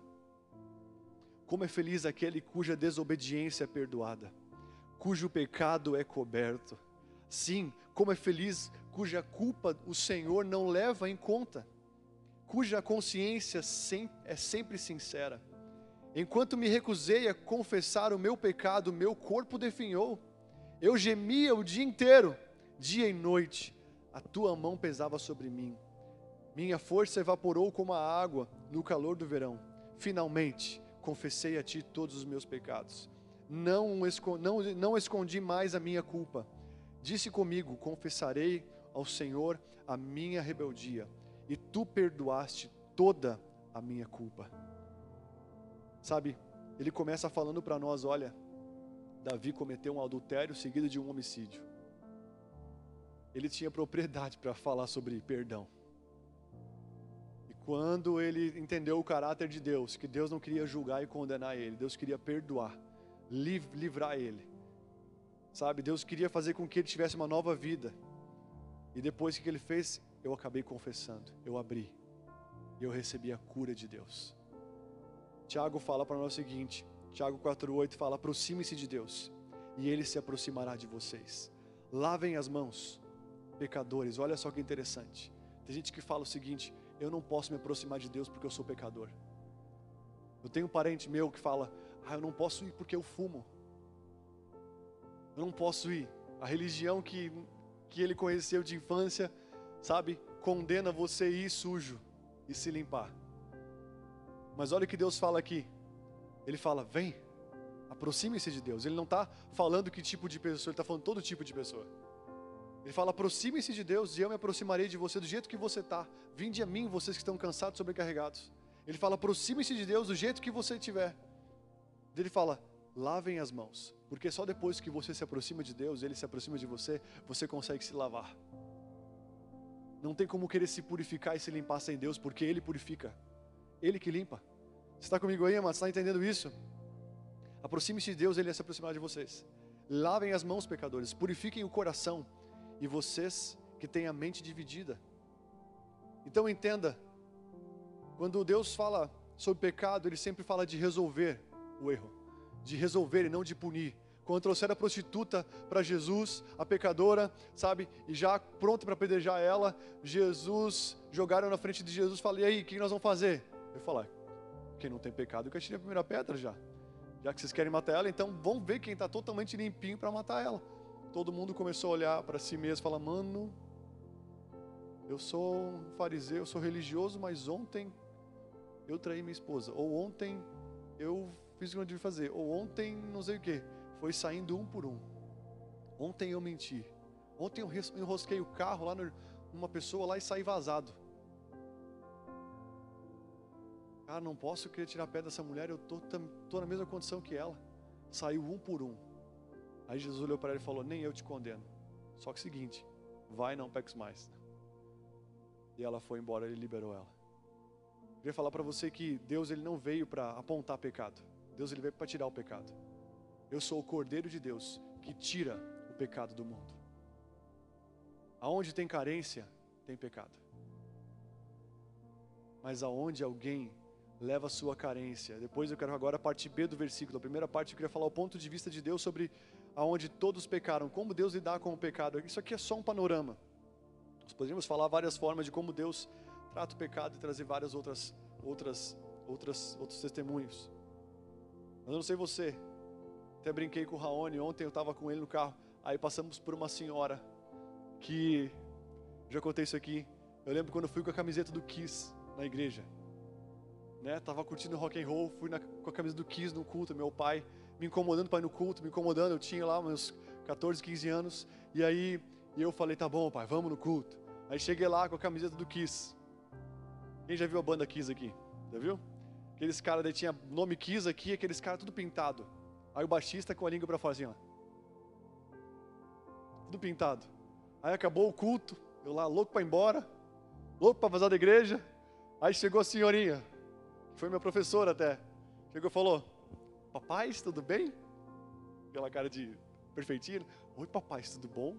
Como é feliz aquele cuja desobediência é perdoada cujo pecado é coberto. Sim, como é feliz cuja culpa o Senhor não leva em conta, cuja consciência é sempre sincera. Enquanto me recusei a confessar o meu pecado, meu corpo definhou. Eu gemia o dia inteiro, dia e noite. A tua mão pesava sobre mim. Minha força evaporou como a água no calor do verão. Finalmente, confessei a ti todos os meus pecados não, não, não escondi mais a minha culpa. Disse comigo: Confessarei ao Senhor a minha rebeldia, e tu perdoaste toda a minha culpa. Sabe, ele começa falando para nós: olha, Davi cometeu um adultério seguido de um homicídio. Ele tinha propriedade para falar sobre perdão. E quando ele entendeu o caráter de Deus, que Deus não queria julgar e condenar ele, Deus queria perdoar livrar ele. Sabe, Deus queria fazer com que ele tivesse uma nova vida. E depois que ele fez, eu acabei confessando, eu abri. E eu recebi a cura de Deus. Tiago fala para nós o seguinte: Tiago 4,8 fala: aproxime-se de Deus, e Ele se aproximará de vocês. Lavem as mãos, pecadores. Olha só que interessante. Tem gente que fala o seguinte: eu não posso me aproximar de Deus porque eu sou pecador. Eu tenho um parente meu que fala: ah, eu não posso ir porque eu fumo. Eu não posso ir. A religião que, que ele conheceu de infância, sabe, condena você ir sujo e se limpar. Mas olha o que Deus fala aqui. Ele fala: vem, Aproxime-se de Deus. Ele não está falando que tipo de pessoa, ele está falando todo tipo de pessoa. Ele fala: aproxime-se de Deus e eu me aproximarei de você do jeito que você está. Vinde a mim, vocês que estão cansados, sobrecarregados. Ele fala: aproxime-se de Deus do jeito que você estiver. Ele fala: lavem as mãos, porque só depois que você se aproxima de Deus, Ele se aproxima de você, você consegue se lavar. Não tem como querer se purificar e se limpar sem Deus, porque Ele purifica, Ele que limpa. Você está comigo aí, mas está entendendo isso? Aproxime-se de Deus, Ele vai se aproximar de vocês. Lavem as mãos, pecadores, purifiquem o coração, e vocês que têm a mente dividida. Então entenda, quando Deus fala sobre pecado, Ele sempre fala de resolver o erro, de resolver e não de punir. Quando trouxeram a prostituta para Jesus, a pecadora, sabe, e já pronto para apedrejar ela, Jesus jogaram na frente de Jesus, falei: "E aí, o que nós vamos fazer?" Eu falei: "Quem não tem pecado, que atire a primeira pedra já." Já que vocês querem matar ela, então vamos ver quem está totalmente limpinho para matar ela. Todo mundo começou a olhar para si mesmo e falar: Mano, eu sou um fariseu, eu sou religioso, mas ontem eu traí minha esposa. Ou ontem eu fiz o que eu devia fazer. Ou ontem não sei o que. Foi saindo um por um. Ontem eu menti. Ontem eu enrosquei o carro lá numa pessoa lá e saí vazado. Cara, não posso querer tirar pé dessa mulher, eu tô, tô na mesma condição que ela. Saiu um por um. Aí Jesus olhou para ela e falou: Nem eu te condeno. Só que seguinte, vai não peques mais. E ela foi embora, ele liberou ela. Eu queria falar para você que Deus ele não veio para apontar pecado. Deus ele veio para tirar o pecado. Eu sou o Cordeiro de Deus que tira o pecado do mundo. Aonde tem carência, tem pecado. Mas aonde alguém leva a sua carência. Depois eu quero agora a parte B do versículo. A primeira parte eu queria falar o ponto de vista de Deus sobre aonde todos pecaram, como Deus lidar com o pecado. Isso aqui é só um panorama. Nós poderíamos falar várias formas de como Deus trata o pecado e trazer várias outras outras outras outros testemunhos. Mas eu não sei você. Até brinquei com o Raoni ontem, eu estava com ele no carro. Aí passamos por uma senhora que já contei isso aqui. Eu lembro quando eu fui com a camiseta do Kiss na igreja né? Tava curtindo rock and roll, fui na, com a camisa do Kiss no culto, meu pai me incomodando para ir no culto, me incomodando, eu tinha lá meus 14, 15 anos, e aí eu falei, tá bom, pai, vamos no culto. Aí cheguei lá com a camiseta do Kiss. Quem já viu a banda Kiss aqui? Já viu? Aqueles caras tinha nome Kiss aqui, aqueles caras tudo pintado. Aí o baixista com a língua para fora assim, ó. Tudo pintado. Aí acabou o culto, eu lá louco para ir embora, louco para vazar da igreja. Aí chegou a senhorinha, foi minha professora até. Chegou e falou: Papai, tudo bem? Aquela cara de perfeitinho. Oi, papai, tudo bom?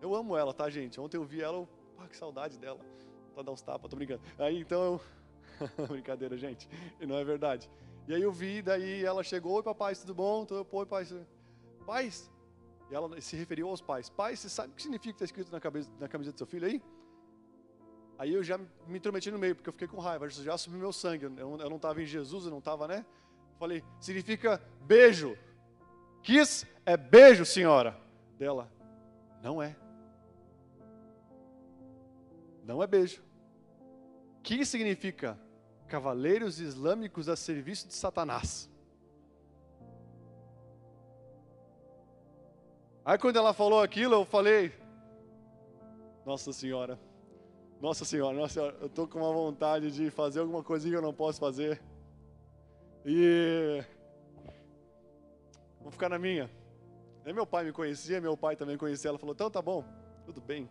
Eu amo ela, tá, gente? Ontem eu vi ela, eu, ah, que saudade dela. Tá dar uns tapas, tô brincando. Aí então eu. [LAUGHS] Brincadeira, gente. E não é verdade. E aí eu vi, daí ela chegou: Oi, papai, tudo bom? Oi, pai. Pais? E ela se referiu aos pais. Pais, você sabe o que significa que está escrito na, cabeça, na camiseta do seu filho aí? Aí eu já me intrometi no meio, porque eu fiquei com raiva, já subiu meu sangue. Eu, não estava em Jesus, eu não estava, né? Falei, significa beijo. Kiss é beijo, senhora. Dela, não é. Não é beijo. Que significa cavaleiros islâmicos a serviço de Satanás. Aí quando ela falou aquilo, eu falei, Nossa Senhora, nossa Senhora, Nossa Senhora, eu estou com uma vontade de fazer alguma coisinha que eu não posso fazer. E. Vou ficar na minha. Aí meu pai me conhecia, meu pai também conhecia. Ela falou: então tá bom, tudo bem.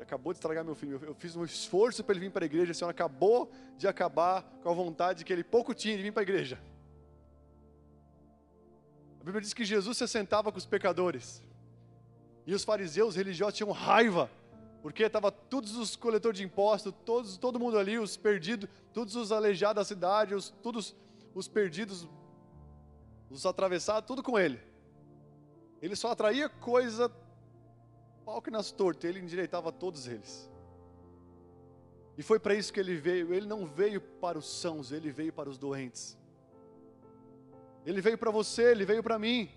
Você acabou de estragar meu filho. Eu fiz um esforço para ele vir para a igreja. A senhora acabou de acabar com a vontade que ele pouco tinha de vir para a igreja. A Bíblia diz que Jesus se sentava com os pecadores. E os fariseus religiosos tinham raiva porque estava todos os coletores de impostos, todos, todo mundo ali, os perdidos, todos os aleijados da cidade, os, todos os perdidos, os atravessados, tudo com ele. Ele só atraía coisa, pau que nas tortas, ele endireitava todos eles. E foi para isso que ele veio. Ele não veio para os sãos, ele veio para os doentes. Ele veio para você, ele veio para mim.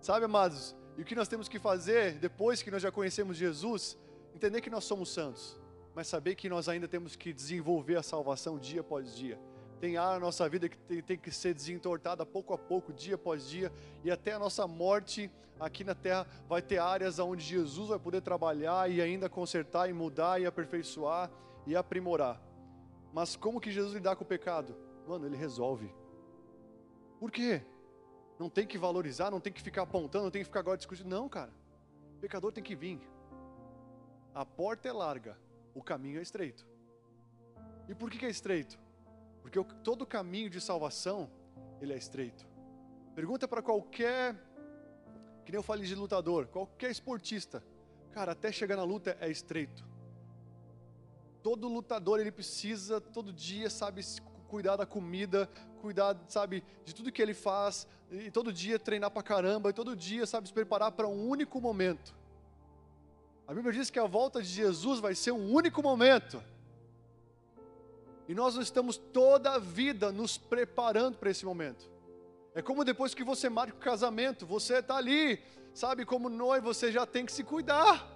Sabe, amados? E o que nós temos que fazer depois que nós já conhecemos Jesus, entender que nós somos santos, mas saber que nós ainda temos que desenvolver a salvação dia após dia. Tem área na nossa vida que tem, tem, que ser desentortada pouco a pouco, dia após dia, e até a nossa morte aqui na terra vai ter áreas onde Jesus vai poder trabalhar e ainda consertar e mudar e aperfeiçoar e aprimorar. Mas como que Jesus lidar com o pecado? Mano, ele resolve. Por quê? Não tem que valorizar, não tem que ficar apontando, não tem que ficar agora discutindo. Não, cara. O pecador tem que vir. A porta é larga, o caminho é estreito. E por que, que é estreito? Porque todo caminho de salvação, ele é estreito. Pergunta para qualquer, que nem eu falei de lutador, qualquer esportista. Cara, até chegar na luta é estreito. Todo lutador, ele precisa, todo dia, sabe, cuidar da comida, cuidar, sabe, de tudo que ele faz, e todo dia treinar para caramba, e todo dia, sabe, se preparar para um único momento. A Bíblia diz que a volta de Jesus vai ser um único momento. E nós estamos toda a vida nos preparando para esse momento. É como depois que você marca o casamento, você está ali, sabe, como noivo, você já tem que se cuidar.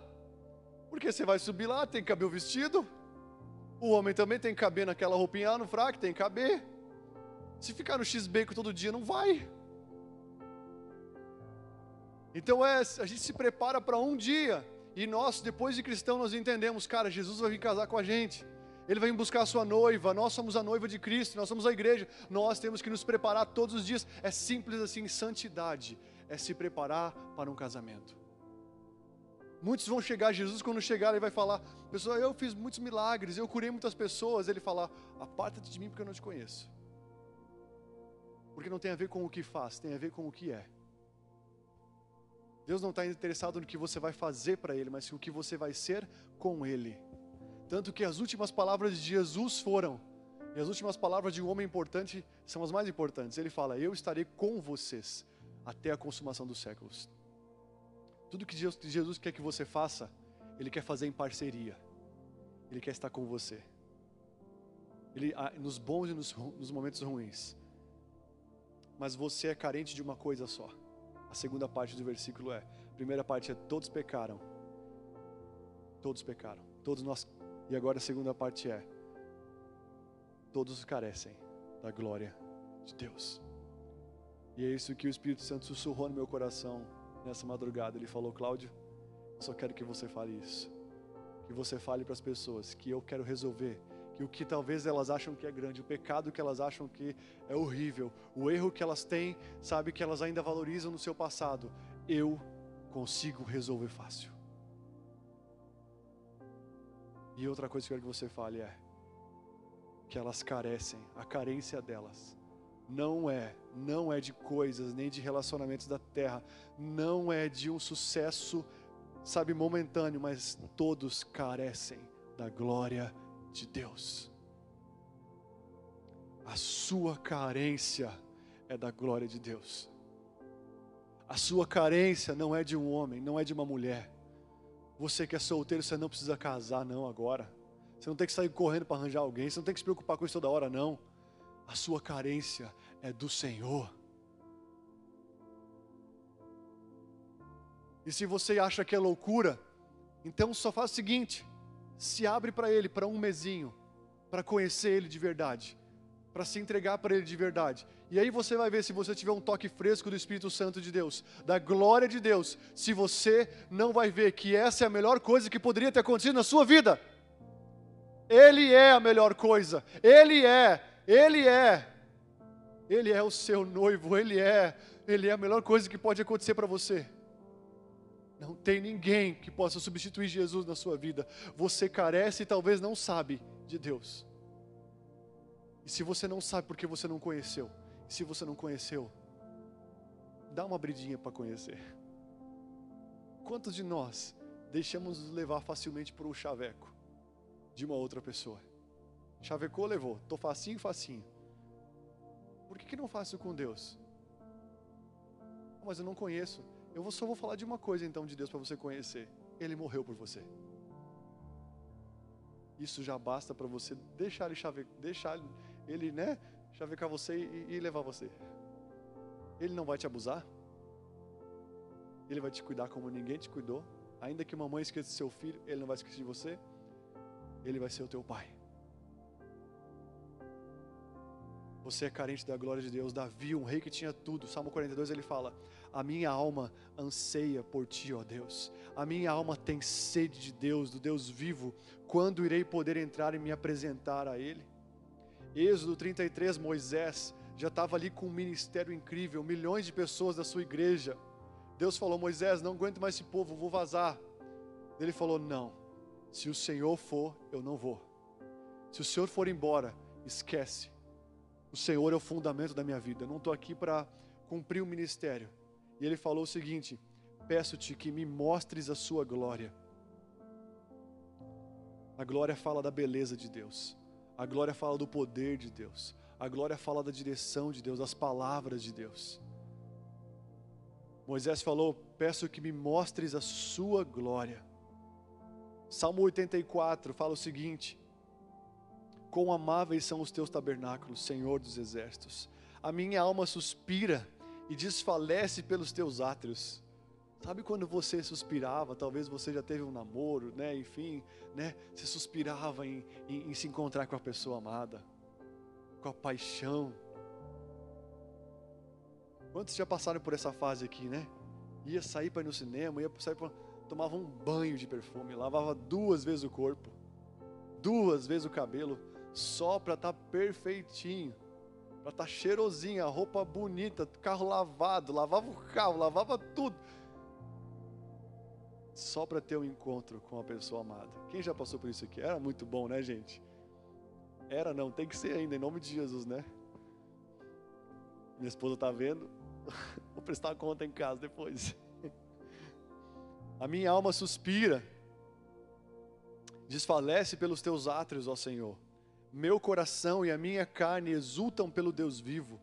Porque você vai subir lá, tem que caber o vestido. O homem também tem que caber naquela roupinha lá no fraco, tem que caber. Se ficar no X-Bacon todo dia, não vai. Então é, a gente se prepara para um dia. E nós, depois de cristão, nós entendemos, cara, Jesus vai vir casar com a gente. Ele vai buscar a sua noiva, nós somos a noiva de Cristo, nós somos a igreja, nós temos que nos preparar todos os dias. É simples assim, santidade é se preparar para um casamento. Muitos vão chegar a Jesus, quando chegar, ele vai falar: Pessoal, eu fiz muitos milagres, eu curei muitas pessoas. Ele fala: Aparta-te de mim porque eu não te conheço. Porque não tem a ver com o que faz, tem a ver com o que é. Deus não está interessado no que você vai fazer para Ele, mas no que você vai ser com Ele. Tanto que as últimas palavras de Jesus foram, e as últimas palavras de um homem importante são as mais importantes. Ele fala: Eu estarei com vocês até a consumação dos séculos. Tudo que Jesus quer que você faça, Ele quer fazer em parceria. Ele quer estar com você. Ele, nos bons e nos, nos momentos ruins. Mas você é carente de uma coisa só. A segunda parte do versículo é: a primeira parte é todos pecaram. Todos pecaram. Todos nós e agora a segunda parte é: todos carecem da glória de Deus. E é isso que o Espírito Santo sussurrou no meu coração nessa madrugada. Ele falou: Cláudio, só quero que você fale isso. Que você fale para as pessoas que eu quero resolver. Que o que talvez elas acham que é grande, o pecado que elas acham que é horrível, o erro que elas têm, sabe, que elas ainda valorizam no seu passado, eu consigo resolver fácil. E outra coisa que eu quero que você fale é que elas carecem, a carência delas não é, não é de coisas, nem de relacionamentos da terra, não é de um sucesso, sabe, momentâneo, mas todos carecem da glória de Deus. A sua carência é da glória de Deus. A sua carência não é de um homem, não é de uma mulher. Você que é solteiro, você não precisa casar, não, agora. Você não tem que sair correndo para arranjar alguém, você não tem que se preocupar com isso toda hora, não. A sua carência é do Senhor. E se você acha que é loucura, então só faz o seguinte: se abre para Ele para um mesinho, para conhecer Ele de verdade, para se entregar para Ele de verdade. E aí você vai ver se você tiver um toque fresco do Espírito Santo de Deus, da glória de Deus, se você não vai ver que essa é a melhor coisa que poderia ter acontecido na sua vida. Ele é a melhor coisa. Ele é, ele é. Ele é o seu noivo, ele é, ele é a melhor coisa que pode acontecer para você. Não tem ninguém que possa substituir Jesus na sua vida. Você carece e talvez não sabe de Deus. E se você não sabe porque você não conheceu, se você não conheceu, dá uma bridinha para conhecer. Quantos de nós deixamos nos levar facilmente por um chaveco de uma outra pessoa? Chavecou, levou. Tô facinho, facinho. Por que, que não faço com Deus? Mas eu não conheço. Eu só vou falar de uma coisa então de Deus para você conhecer. Ele morreu por você. Isso já basta para você deixar ele chave, deixar ele, né, chavecar você e, e levar você. Ele não vai te abusar. Ele vai te cuidar como ninguém te cuidou. Ainda que uma mãe esqueça seu filho, ele não vai esquecer de você. Ele vai ser o teu pai. Você é carente da glória de Deus. Davi, um rei que tinha tudo. Salmo 42 ele fala: A minha alma anseia por ti, ó Deus. A minha alma tem sede de Deus, do Deus vivo. Quando irei poder entrar e me apresentar a Ele? Êxodo 33, Moisés já estava ali com um ministério incrível, milhões de pessoas da sua igreja. Deus falou: Moisés, não aguento mais esse povo, vou vazar. Ele falou: Não, se o Senhor for, eu não vou. Se o Senhor for embora, esquece. O Senhor é o fundamento da minha vida. Eu não estou aqui para cumprir o ministério. E ele falou o seguinte: Peço-te que me mostres a sua glória. A glória fala da beleza de Deus. A glória fala do poder de Deus. A glória fala da direção de Deus, das palavras de Deus. Moisés falou: Peço que me mostres a sua glória. Salmo 84 fala o seguinte: Quão amáveis são os teus tabernáculos, Senhor dos exércitos. A minha alma suspira e desfalece pelos teus átrios. Sabe quando você suspirava? Talvez você já teve um namoro, né? Enfim, né? Você suspirava em, em, em se encontrar com a pessoa amada, com a paixão. Quantos já passaram por essa fase aqui, né? Ia sair para ir no cinema, ia sair para tomava um banho de perfume, lavava duas vezes o corpo, duas vezes o cabelo, só para estar tá perfeitinho, para estar tá cheirosinho, a roupa bonita, carro lavado, lavava o carro, lavava tudo, só para ter um encontro com a pessoa amada. Quem já passou por isso aqui? Era muito bom, né, gente? Era não, tem que ser ainda, em nome de Jesus, né? Minha esposa está vendo, [LAUGHS] vou prestar conta em casa depois. [LAUGHS] A minha alma suspira, desfalece pelos teus átrios, ó Senhor. Meu coração e a minha carne exultam pelo Deus vivo.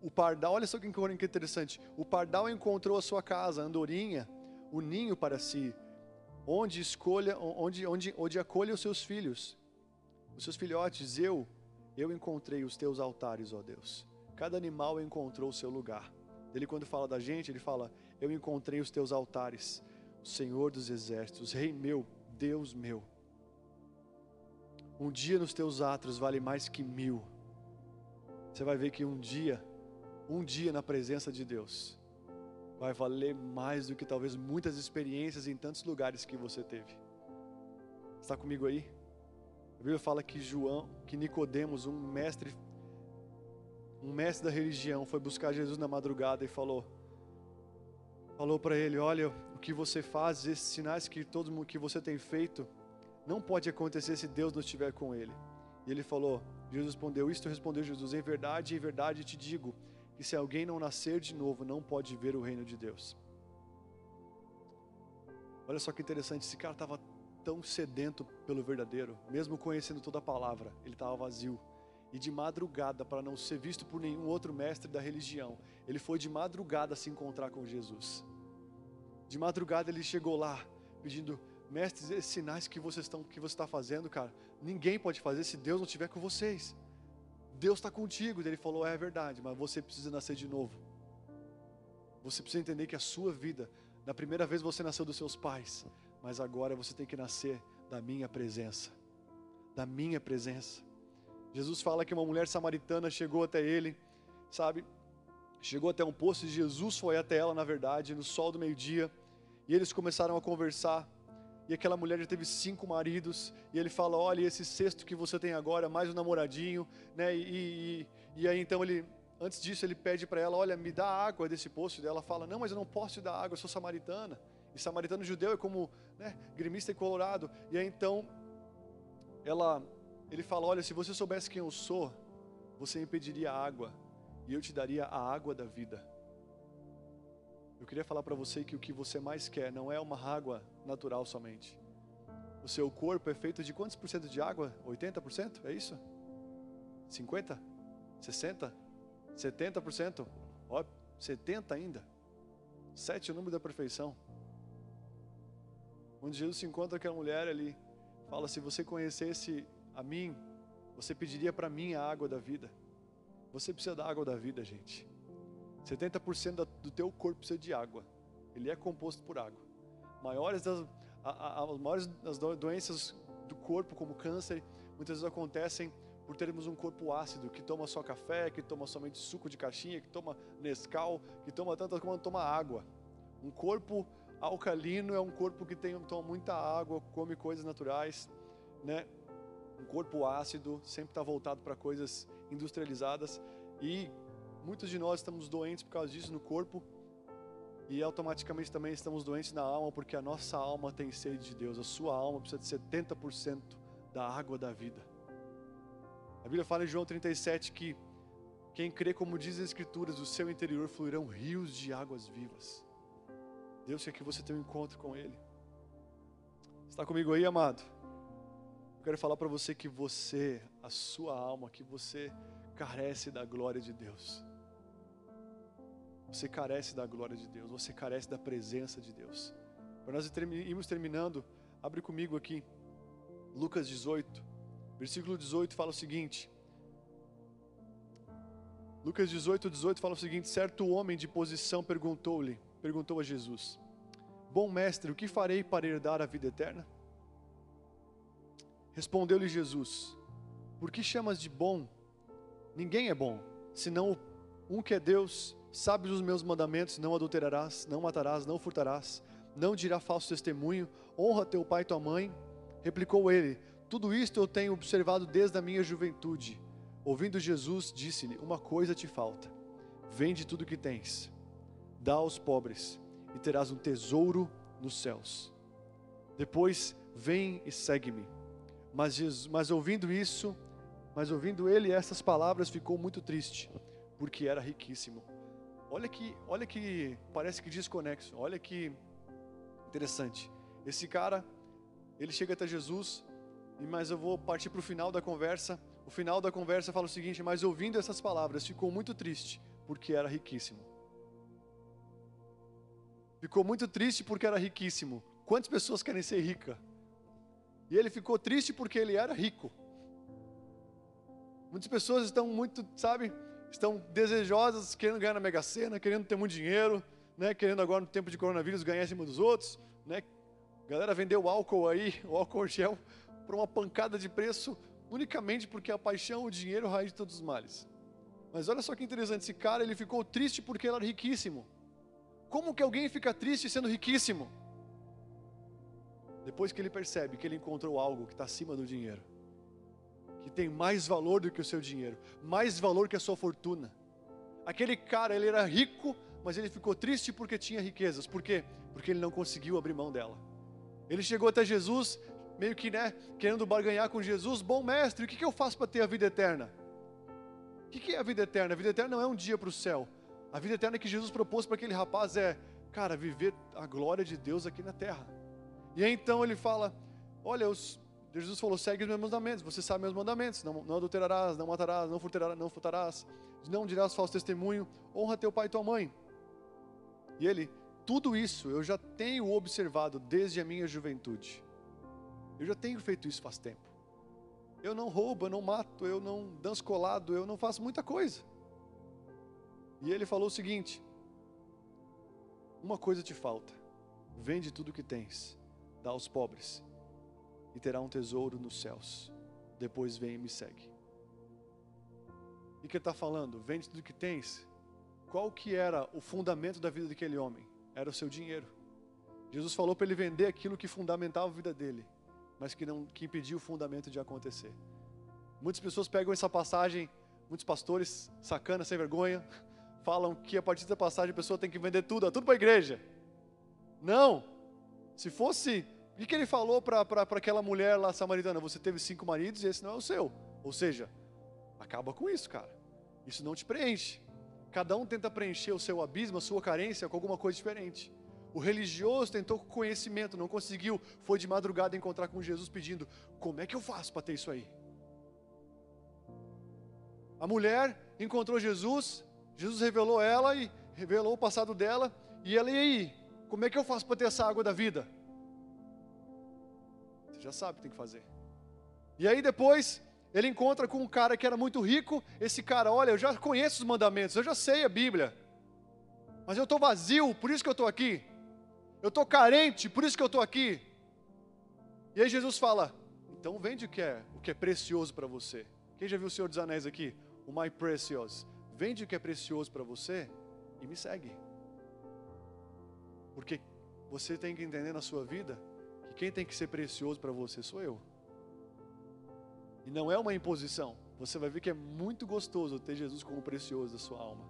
O pardal, olha só que interessante. O pardal encontrou a sua casa, a andorinha, o ninho para si, onde escolha, onde, onde, onde acolha os seus filhos, os seus filhotes. Eu, eu encontrei os teus altares, ó Deus. Cada animal encontrou o seu lugar. Ele quando fala da gente, ele fala: Eu encontrei os teus altares. Senhor dos exércitos, Rei meu, Deus meu. Um dia nos teus atos vale mais que mil. Você vai ver que um dia, um dia na presença de Deus, vai valer mais do que talvez muitas experiências em tantos lugares que você teve. Está comigo aí? A Bíblia fala que João, que Nicodemos, um mestre, um mestre da religião, foi buscar Jesus na madrugada e falou: falou para ele: Olha, o que você faz, esses sinais que todo que você tem feito, não pode acontecer se Deus não estiver com ele. E ele falou: Jesus respondeu: Isto respondeu Jesus, em verdade, em verdade te digo, que se alguém não nascer de novo, não pode ver o reino de Deus. Olha só que interessante, esse cara estava tão sedento pelo verdadeiro, mesmo conhecendo toda a palavra, ele estava vazio. E de madrugada, para não ser visto por nenhum outro mestre da religião, ele foi de madrugada se encontrar com Jesus. De madrugada ele chegou lá, pedindo, mestres, esses sinais que vocês estão, que você está fazendo, cara, ninguém pode fazer se Deus não estiver com vocês. Deus está contigo. Ele falou, é verdade, mas você precisa nascer de novo. Você precisa entender que a sua vida, na primeira vez você nasceu dos seus pais, mas agora você tem que nascer da minha presença. Da minha presença. Jesus fala que uma mulher samaritana chegou até ele, sabe? Chegou até um poço e Jesus foi até ela, na verdade, no sol do meio-dia. E eles começaram a conversar. E aquela mulher já teve cinco maridos. E ele fala: Olha, esse sexto que você tem agora, mais um namoradinho. Né? E, e, e aí então ele, antes disso, ele pede para ela: Olha, me dá água desse poço. E ela fala: Não, mas eu não posso te dar água, eu sou samaritana. E samaritano judeu é como né, grimista e colorado. E aí então ela, ele fala: Olha, se você soubesse quem eu sou, você me pediria água e eu te daria a água da vida. Eu queria falar para você que o que você mais quer não é uma água natural somente. O seu corpo é feito de quantos por cento de água? 80%? É isso? 50? 60? 70%? Ó, 70 ainda. Sete é o número da perfeição. Onde Jesus se encontra com aquela mulher ali, fala: se você conhecesse a mim, você pediria para mim a água da vida. Você precisa da água da vida, gente. 70% do teu corpo precisa de água. Ele é composto por água. Maiores das, as maiores das doenças do corpo, como câncer, muitas vezes acontecem por termos um corpo ácido, que toma só café, que toma somente suco de caixinha, que toma Nescau, que toma tantas como toma água. Um corpo alcalino é um corpo que tem, toma muita água, come coisas naturais, né? Um corpo ácido sempre está voltado para coisas industrializadas e muitos de nós estamos doentes por causa disso no corpo e automaticamente também estamos doentes na alma porque a nossa alma tem sede de Deus. A sua alma precisa de 70% da água da vida. A Bíblia fala em João 37 que quem crê, como diz as Escrituras, do seu interior fluirão rios de águas vivas. Deus quer que você tenha um encontro com Ele. Está comigo aí, amado? Eu quero falar para você que você, a sua alma, que você carece da glória de Deus. Você carece da glória de Deus, você carece da presença de Deus. Para nós irmos terminando, abre comigo aqui, Lucas 18. Versículo 18 fala o seguinte: Lucas 18, 18 fala o seguinte: certo homem de posição perguntou-lhe, perguntou a Jesus: Bom mestre, o que farei para herdar a vida eterna? Respondeu-lhe Jesus: Por que chamas de bom? Ninguém é bom, senão um que é Deus. Sabes os meus mandamentos: não adulterarás, não matarás, não furtarás, não dirá falso testemunho, honra teu pai e tua mãe. Replicou ele: tudo isto eu tenho observado desde a minha juventude. Ouvindo Jesus, disse-lhe: Uma coisa te falta. Vende tudo o que tens, dá aos pobres, e terás um tesouro nos céus. Depois, vem e segue-me. Mas, mas ouvindo isso, mas ouvindo ele essas palavras, ficou muito triste, porque era riquíssimo. Olha que, olha que parece que desconexo. Olha que interessante. Esse cara, ele chega até Jesus, mas eu vou partir para o final da conversa. O final da conversa fala o seguinte: Mas ouvindo essas palavras, ficou muito triste, porque era riquíssimo. Ficou muito triste porque era riquíssimo. Quantas pessoas querem ser rica? E ele ficou triste porque ele era rico. Muitas pessoas estão muito, sabe, estão desejosas, querendo ganhar na Mega Sena, querendo ter muito dinheiro, né, querendo agora no tempo de coronavírus ganhar em cima dos outros, né? Galera vendeu álcool aí, o álcool gel por uma pancada de preço unicamente porque a paixão, o dinheiro, é a raiz de todos os males. Mas olha só que interessante, esse cara ele ficou triste porque ele era riquíssimo. Como que alguém fica triste sendo riquíssimo? Depois que ele percebe que ele encontrou algo que está acima do dinheiro, que tem mais valor do que o seu dinheiro, mais valor que a sua fortuna. Aquele cara, ele era rico, mas ele ficou triste porque tinha riquezas. Por quê? Porque ele não conseguiu abrir mão dela. Ele chegou até Jesus, meio que, né, querendo barganhar com Jesus, bom mestre, o que, eu faço para ter a vida eterna? O que, que é a vida eterna? A vida eterna não é um dia para o céu. A vida eterna que Jesus propôs para aquele rapaz é, cara, viver a glória de Deus aqui na terra. E aí então ele fala: Olha, os, Jesus falou: segue os meus mandamentos, você sabe meus mandamentos, não, não adulterarás, não matarás, não furtarás, não furtarás, não dirás falso testemunho, honra teu pai e tua mãe. E ele, tudo isso eu já tenho observado desde a minha juventude. Eu já tenho feito isso faz tempo. Eu não roubo, eu não mato, eu não danço colado, eu não faço muita coisa. E ele falou o seguinte: Uma coisa te falta. Vende tudo que tens, dá aos pobres, e terá um tesouro nos céus. Depois vem e me segue. E que ele está falando? Vende tudo que tens. Qual que era o fundamento da vida daquele homem? Era o seu dinheiro. Jesus falou para ele vender aquilo que fundamentava a vida dele mas que não que impediu o fundamento de acontecer. Muitas pessoas pegam essa passagem, muitos pastores, sacana, sem vergonha, [LAUGHS] falam que a partir da passagem a pessoa tem que vender tudo, tudo para a igreja. Não! Se fosse, o que, que ele falou para aquela mulher lá samaritana? Você teve cinco maridos e esse não é o seu. Ou seja, acaba com isso, cara. Isso não te preenche. Cada um tenta preencher o seu abismo, a sua carência com alguma coisa diferente. O religioso tentou com conhecimento, não conseguiu. Foi de madrugada encontrar com Jesus pedindo: Como é que eu faço para ter isso aí? A mulher encontrou Jesus, Jesus revelou ela e revelou o passado dela. E ela, e aí? Como é que eu faço para ter essa água da vida? Você já sabe o que tem que fazer. E aí depois, ele encontra com um cara que era muito rico. Esse cara, olha, eu já conheço os mandamentos, eu já sei a Bíblia. Mas eu estou vazio, por isso que eu estou aqui. Eu estou carente, por isso que eu estou aqui. E aí Jesus fala: então vende o que é, o que é precioso para você. Quem já viu o Senhor dos Anéis aqui? O My Precious. Vende o que é precioso para você e me segue. Porque você tem que entender na sua vida quem tem que ser precioso para você sou eu. E não é uma imposição. Você vai ver que é muito gostoso ter Jesus como precioso da sua alma.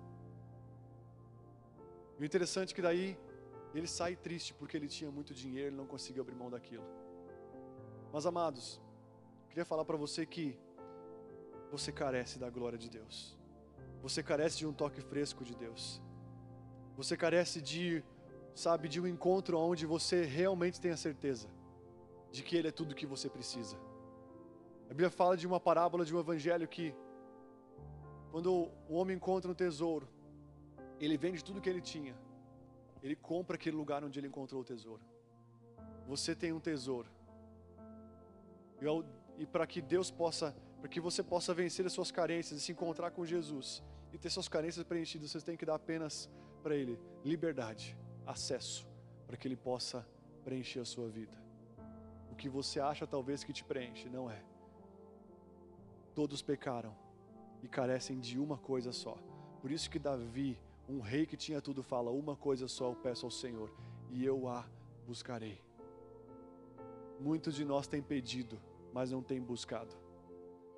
E o interessante é que daí ele sai triste porque ele tinha muito dinheiro e não conseguiu abrir mão daquilo. Mas amados, queria falar para você que você carece da glória de Deus. Você carece de um toque fresco de Deus. Você carece de, sabe, de um encontro onde você realmente tenha certeza de que Ele é tudo o que você precisa. A Bíblia fala de uma parábola de um evangelho que, quando o homem encontra um tesouro, ele vende tudo que ele tinha, ele compra aquele lugar onde ele encontrou o tesouro. Você tem um tesouro, e, e para que Deus possa, para que você possa vencer as suas carências e se encontrar com Jesus e ter suas carências preenchidas, você tem que dar apenas para Ele liberdade, acesso, para que Ele possa preencher a sua vida. O que você acha talvez que te preenche, não é. Todos pecaram e carecem de uma coisa só. Por isso que Davi, um rei que tinha tudo, fala: Uma coisa só eu peço ao Senhor, e eu a buscarei. Muitos de nós têm pedido, mas não têm buscado.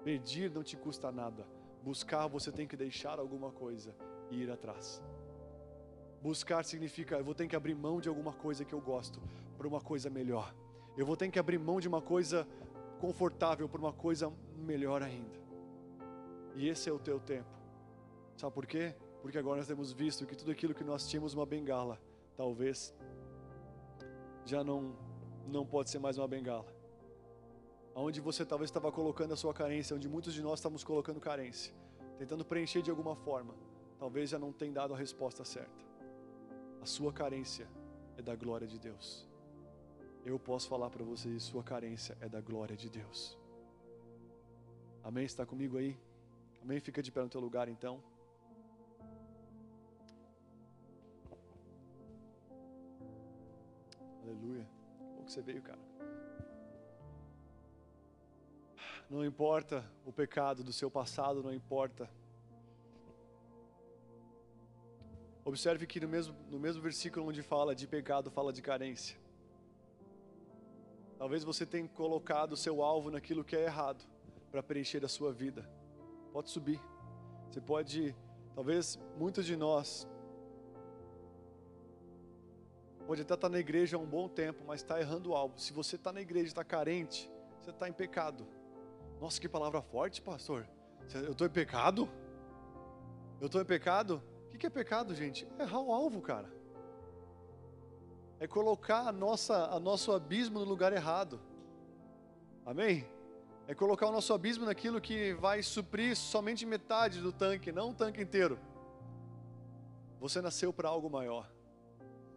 Pedir não te custa nada. Buscar, você tem que deixar alguma coisa e ir atrás. Buscar significa eu vou ter que abrir mão de alguma coisa que eu gosto por uma coisa melhor. Eu vou ter que abrir mão de uma coisa confortável por uma coisa melhor ainda. E esse é o teu tempo. Sabe por quê? Porque agora nós temos visto que tudo aquilo que nós tínhamos uma bengala, talvez já não não pode ser mais uma bengala. Onde você talvez estava colocando a sua carência, onde muitos de nós estamos colocando carência, tentando preencher de alguma forma, talvez já não tenha dado a resposta certa. A sua carência é da glória de Deus. Eu posso falar para vocês, sua carência é da glória de Deus. Amém? Está comigo aí? Amém? Fica de pé no teu lugar então. Aleluia que você veio, cara. Não importa o pecado do seu passado, não importa. Observe que no mesmo, no mesmo versículo onde fala de pecado, fala de carência. Talvez você tenha colocado o seu alvo naquilo que é errado para preencher a sua vida. Pode subir. Você pode, talvez muitos de nós Pode até estar na igreja há um bom tempo, mas está errando algo. Se você está na igreja e está carente, você está em pecado. Nossa, que palavra forte, pastor. Eu estou em pecado? Eu estou em pecado? O que é pecado, gente? É errar o alvo, cara. É colocar a nossa, a nosso abismo no lugar errado. Amém? É colocar o nosso abismo naquilo que vai suprir somente metade do tanque, não o tanque inteiro. Você nasceu para algo maior.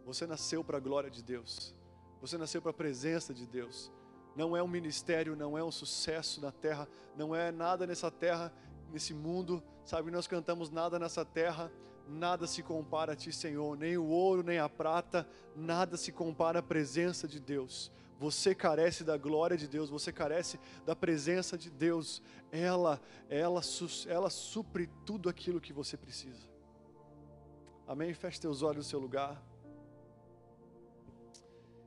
Você nasceu para a glória de Deus. Você nasceu para a presença de Deus. Não é um ministério, não é um sucesso na terra, não é nada nessa terra, nesse mundo. Sabe, nós cantamos nada nessa terra, nada se compara a ti, Senhor, nem o ouro, nem a prata, nada se compara à presença de Deus. Você carece da glória de Deus, você carece da presença de Deus. Ela, ela, ela supre tudo aquilo que você precisa. Amém? Feche teus olhos no seu lugar.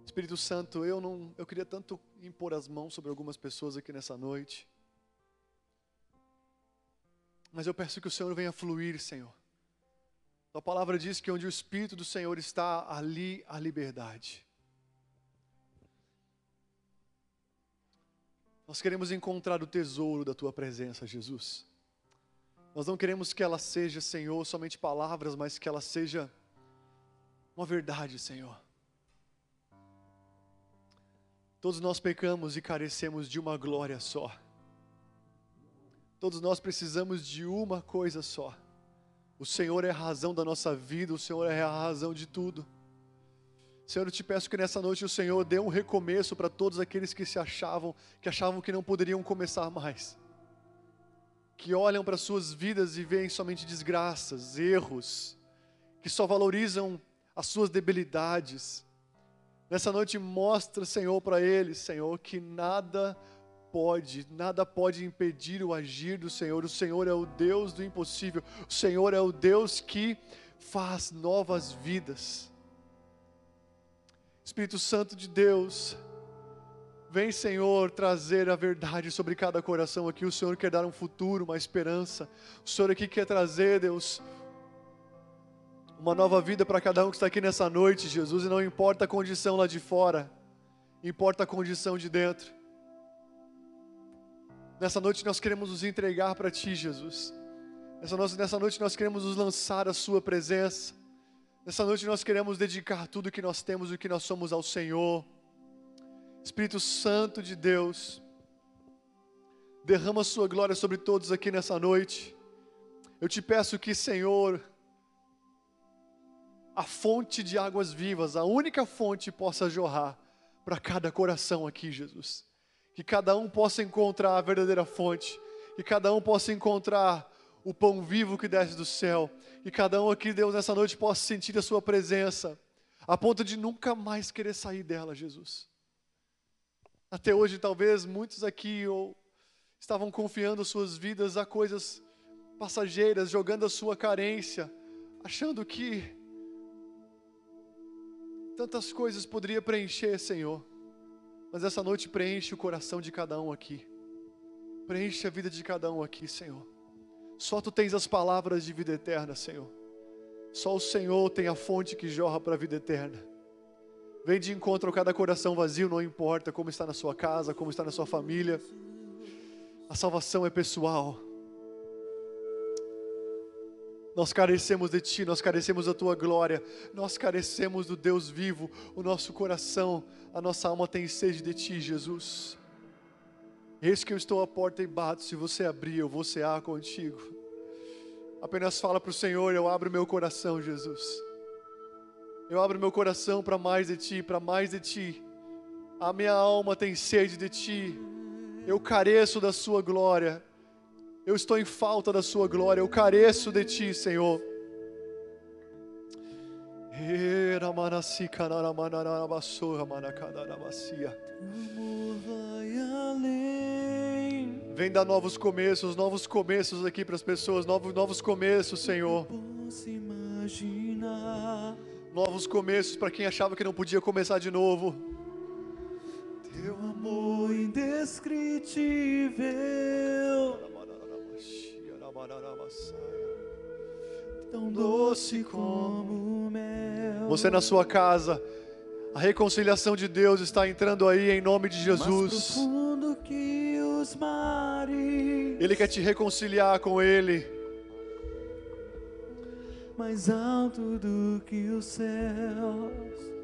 Espírito Santo, eu não, eu queria tanto impor as mãos sobre algumas pessoas aqui nessa noite. Mas eu peço que o Senhor venha fluir, Senhor. A palavra diz que onde o Espírito do Senhor está, ali a liberdade. Nós queremos encontrar o tesouro da tua presença, Jesus. Nós não queremos que ela seja, Senhor, somente palavras, mas que ela seja uma verdade, Senhor. Todos nós pecamos e carecemos de uma glória só. Todos nós precisamos de uma coisa só. O Senhor é a razão da nossa vida, o Senhor é a razão de tudo. Senhor, eu te peço que nessa noite o Senhor dê um recomeço para todos aqueles que se achavam, que achavam que não poderiam começar mais. Que olham para suas vidas e veem somente desgraças, erros, que só valorizam as suas debilidades, Nessa noite, mostra, Senhor, para eles, Senhor, que nada pode, nada pode impedir o agir do Senhor. O Senhor é o Deus do impossível. O Senhor é o Deus que faz novas vidas. Espírito Santo de Deus, vem, Senhor, trazer a verdade sobre cada coração aqui. O Senhor quer dar um futuro, uma esperança. O Senhor aqui quer trazer, Deus, uma nova vida para cada um que está aqui nessa noite, Jesus, e não importa a condição lá de fora, importa a condição de dentro. Nessa noite nós queremos nos entregar para Ti, Jesus. Nessa noite, nessa noite nós queremos nos lançar à Sua presença. Nessa noite nós queremos dedicar tudo que nós temos e o que nós somos ao Senhor. Espírito Santo de Deus, derrama Sua glória sobre todos aqui nessa noite. Eu te peço que, Senhor, a fonte de águas vivas, a única fonte possa jorrar para cada coração aqui, Jesus. Que cada um possa encontrar a verdadeira fonte, que cada um possa encontrar o pão vivo que desce do céu, e cada um aqui, Deus, nessa noite possa sentir a Sua presença, a ponto de nunca mais querer sair dela, Jesus. Até hoje, talvez muitos aqui ou estavam confiando suas vidas a coisas passageiras, jogando a sua carência, achando que Tantas coisas poderia preencher, Senhor, mas essa noite preenche o coração de cada um aqui. Preenche a vida de cada um aqui, Senhor. Só tu tens as palavras de vida eterna, Senhor. Só o Senhor tem a fonte que jorra para a vida eterna. Vem de encontro a cada coração vazio, não importa como está na sua casa, como está na sua família. A salvação é pessoal. Nós carecemos de Ti, nós carecemos da Tua glória, nós carecemos do Deus vivo. O nosso coração, a nossa alma tem sede de Ti, Jesus. Eis que eu estou à porta e bato. Se você abrir, eu vou cear contigo. Apenas fala para o Senhor: Eu abro meu coração, Jesus. Eu abro meu coração para mais de Ti, para mais de Ti. A minha alma tem sede de Ti. Eu careço da Sua glória. Eu estou em falta da Sua glória, eu careço de Ti, Senhor. Vem dar novos começos, novos começos aqui para as pessoas, novos, novos começos, Senhor. Novos começos para quem achava que não podia começar de novo. Teu amor indescritível tão doce como mel. Você na sua casa, a reconciliação de Deus está entrando aí em nome de Jesus. Ele quer te reconciliar com Ele. Mais alto do que os céus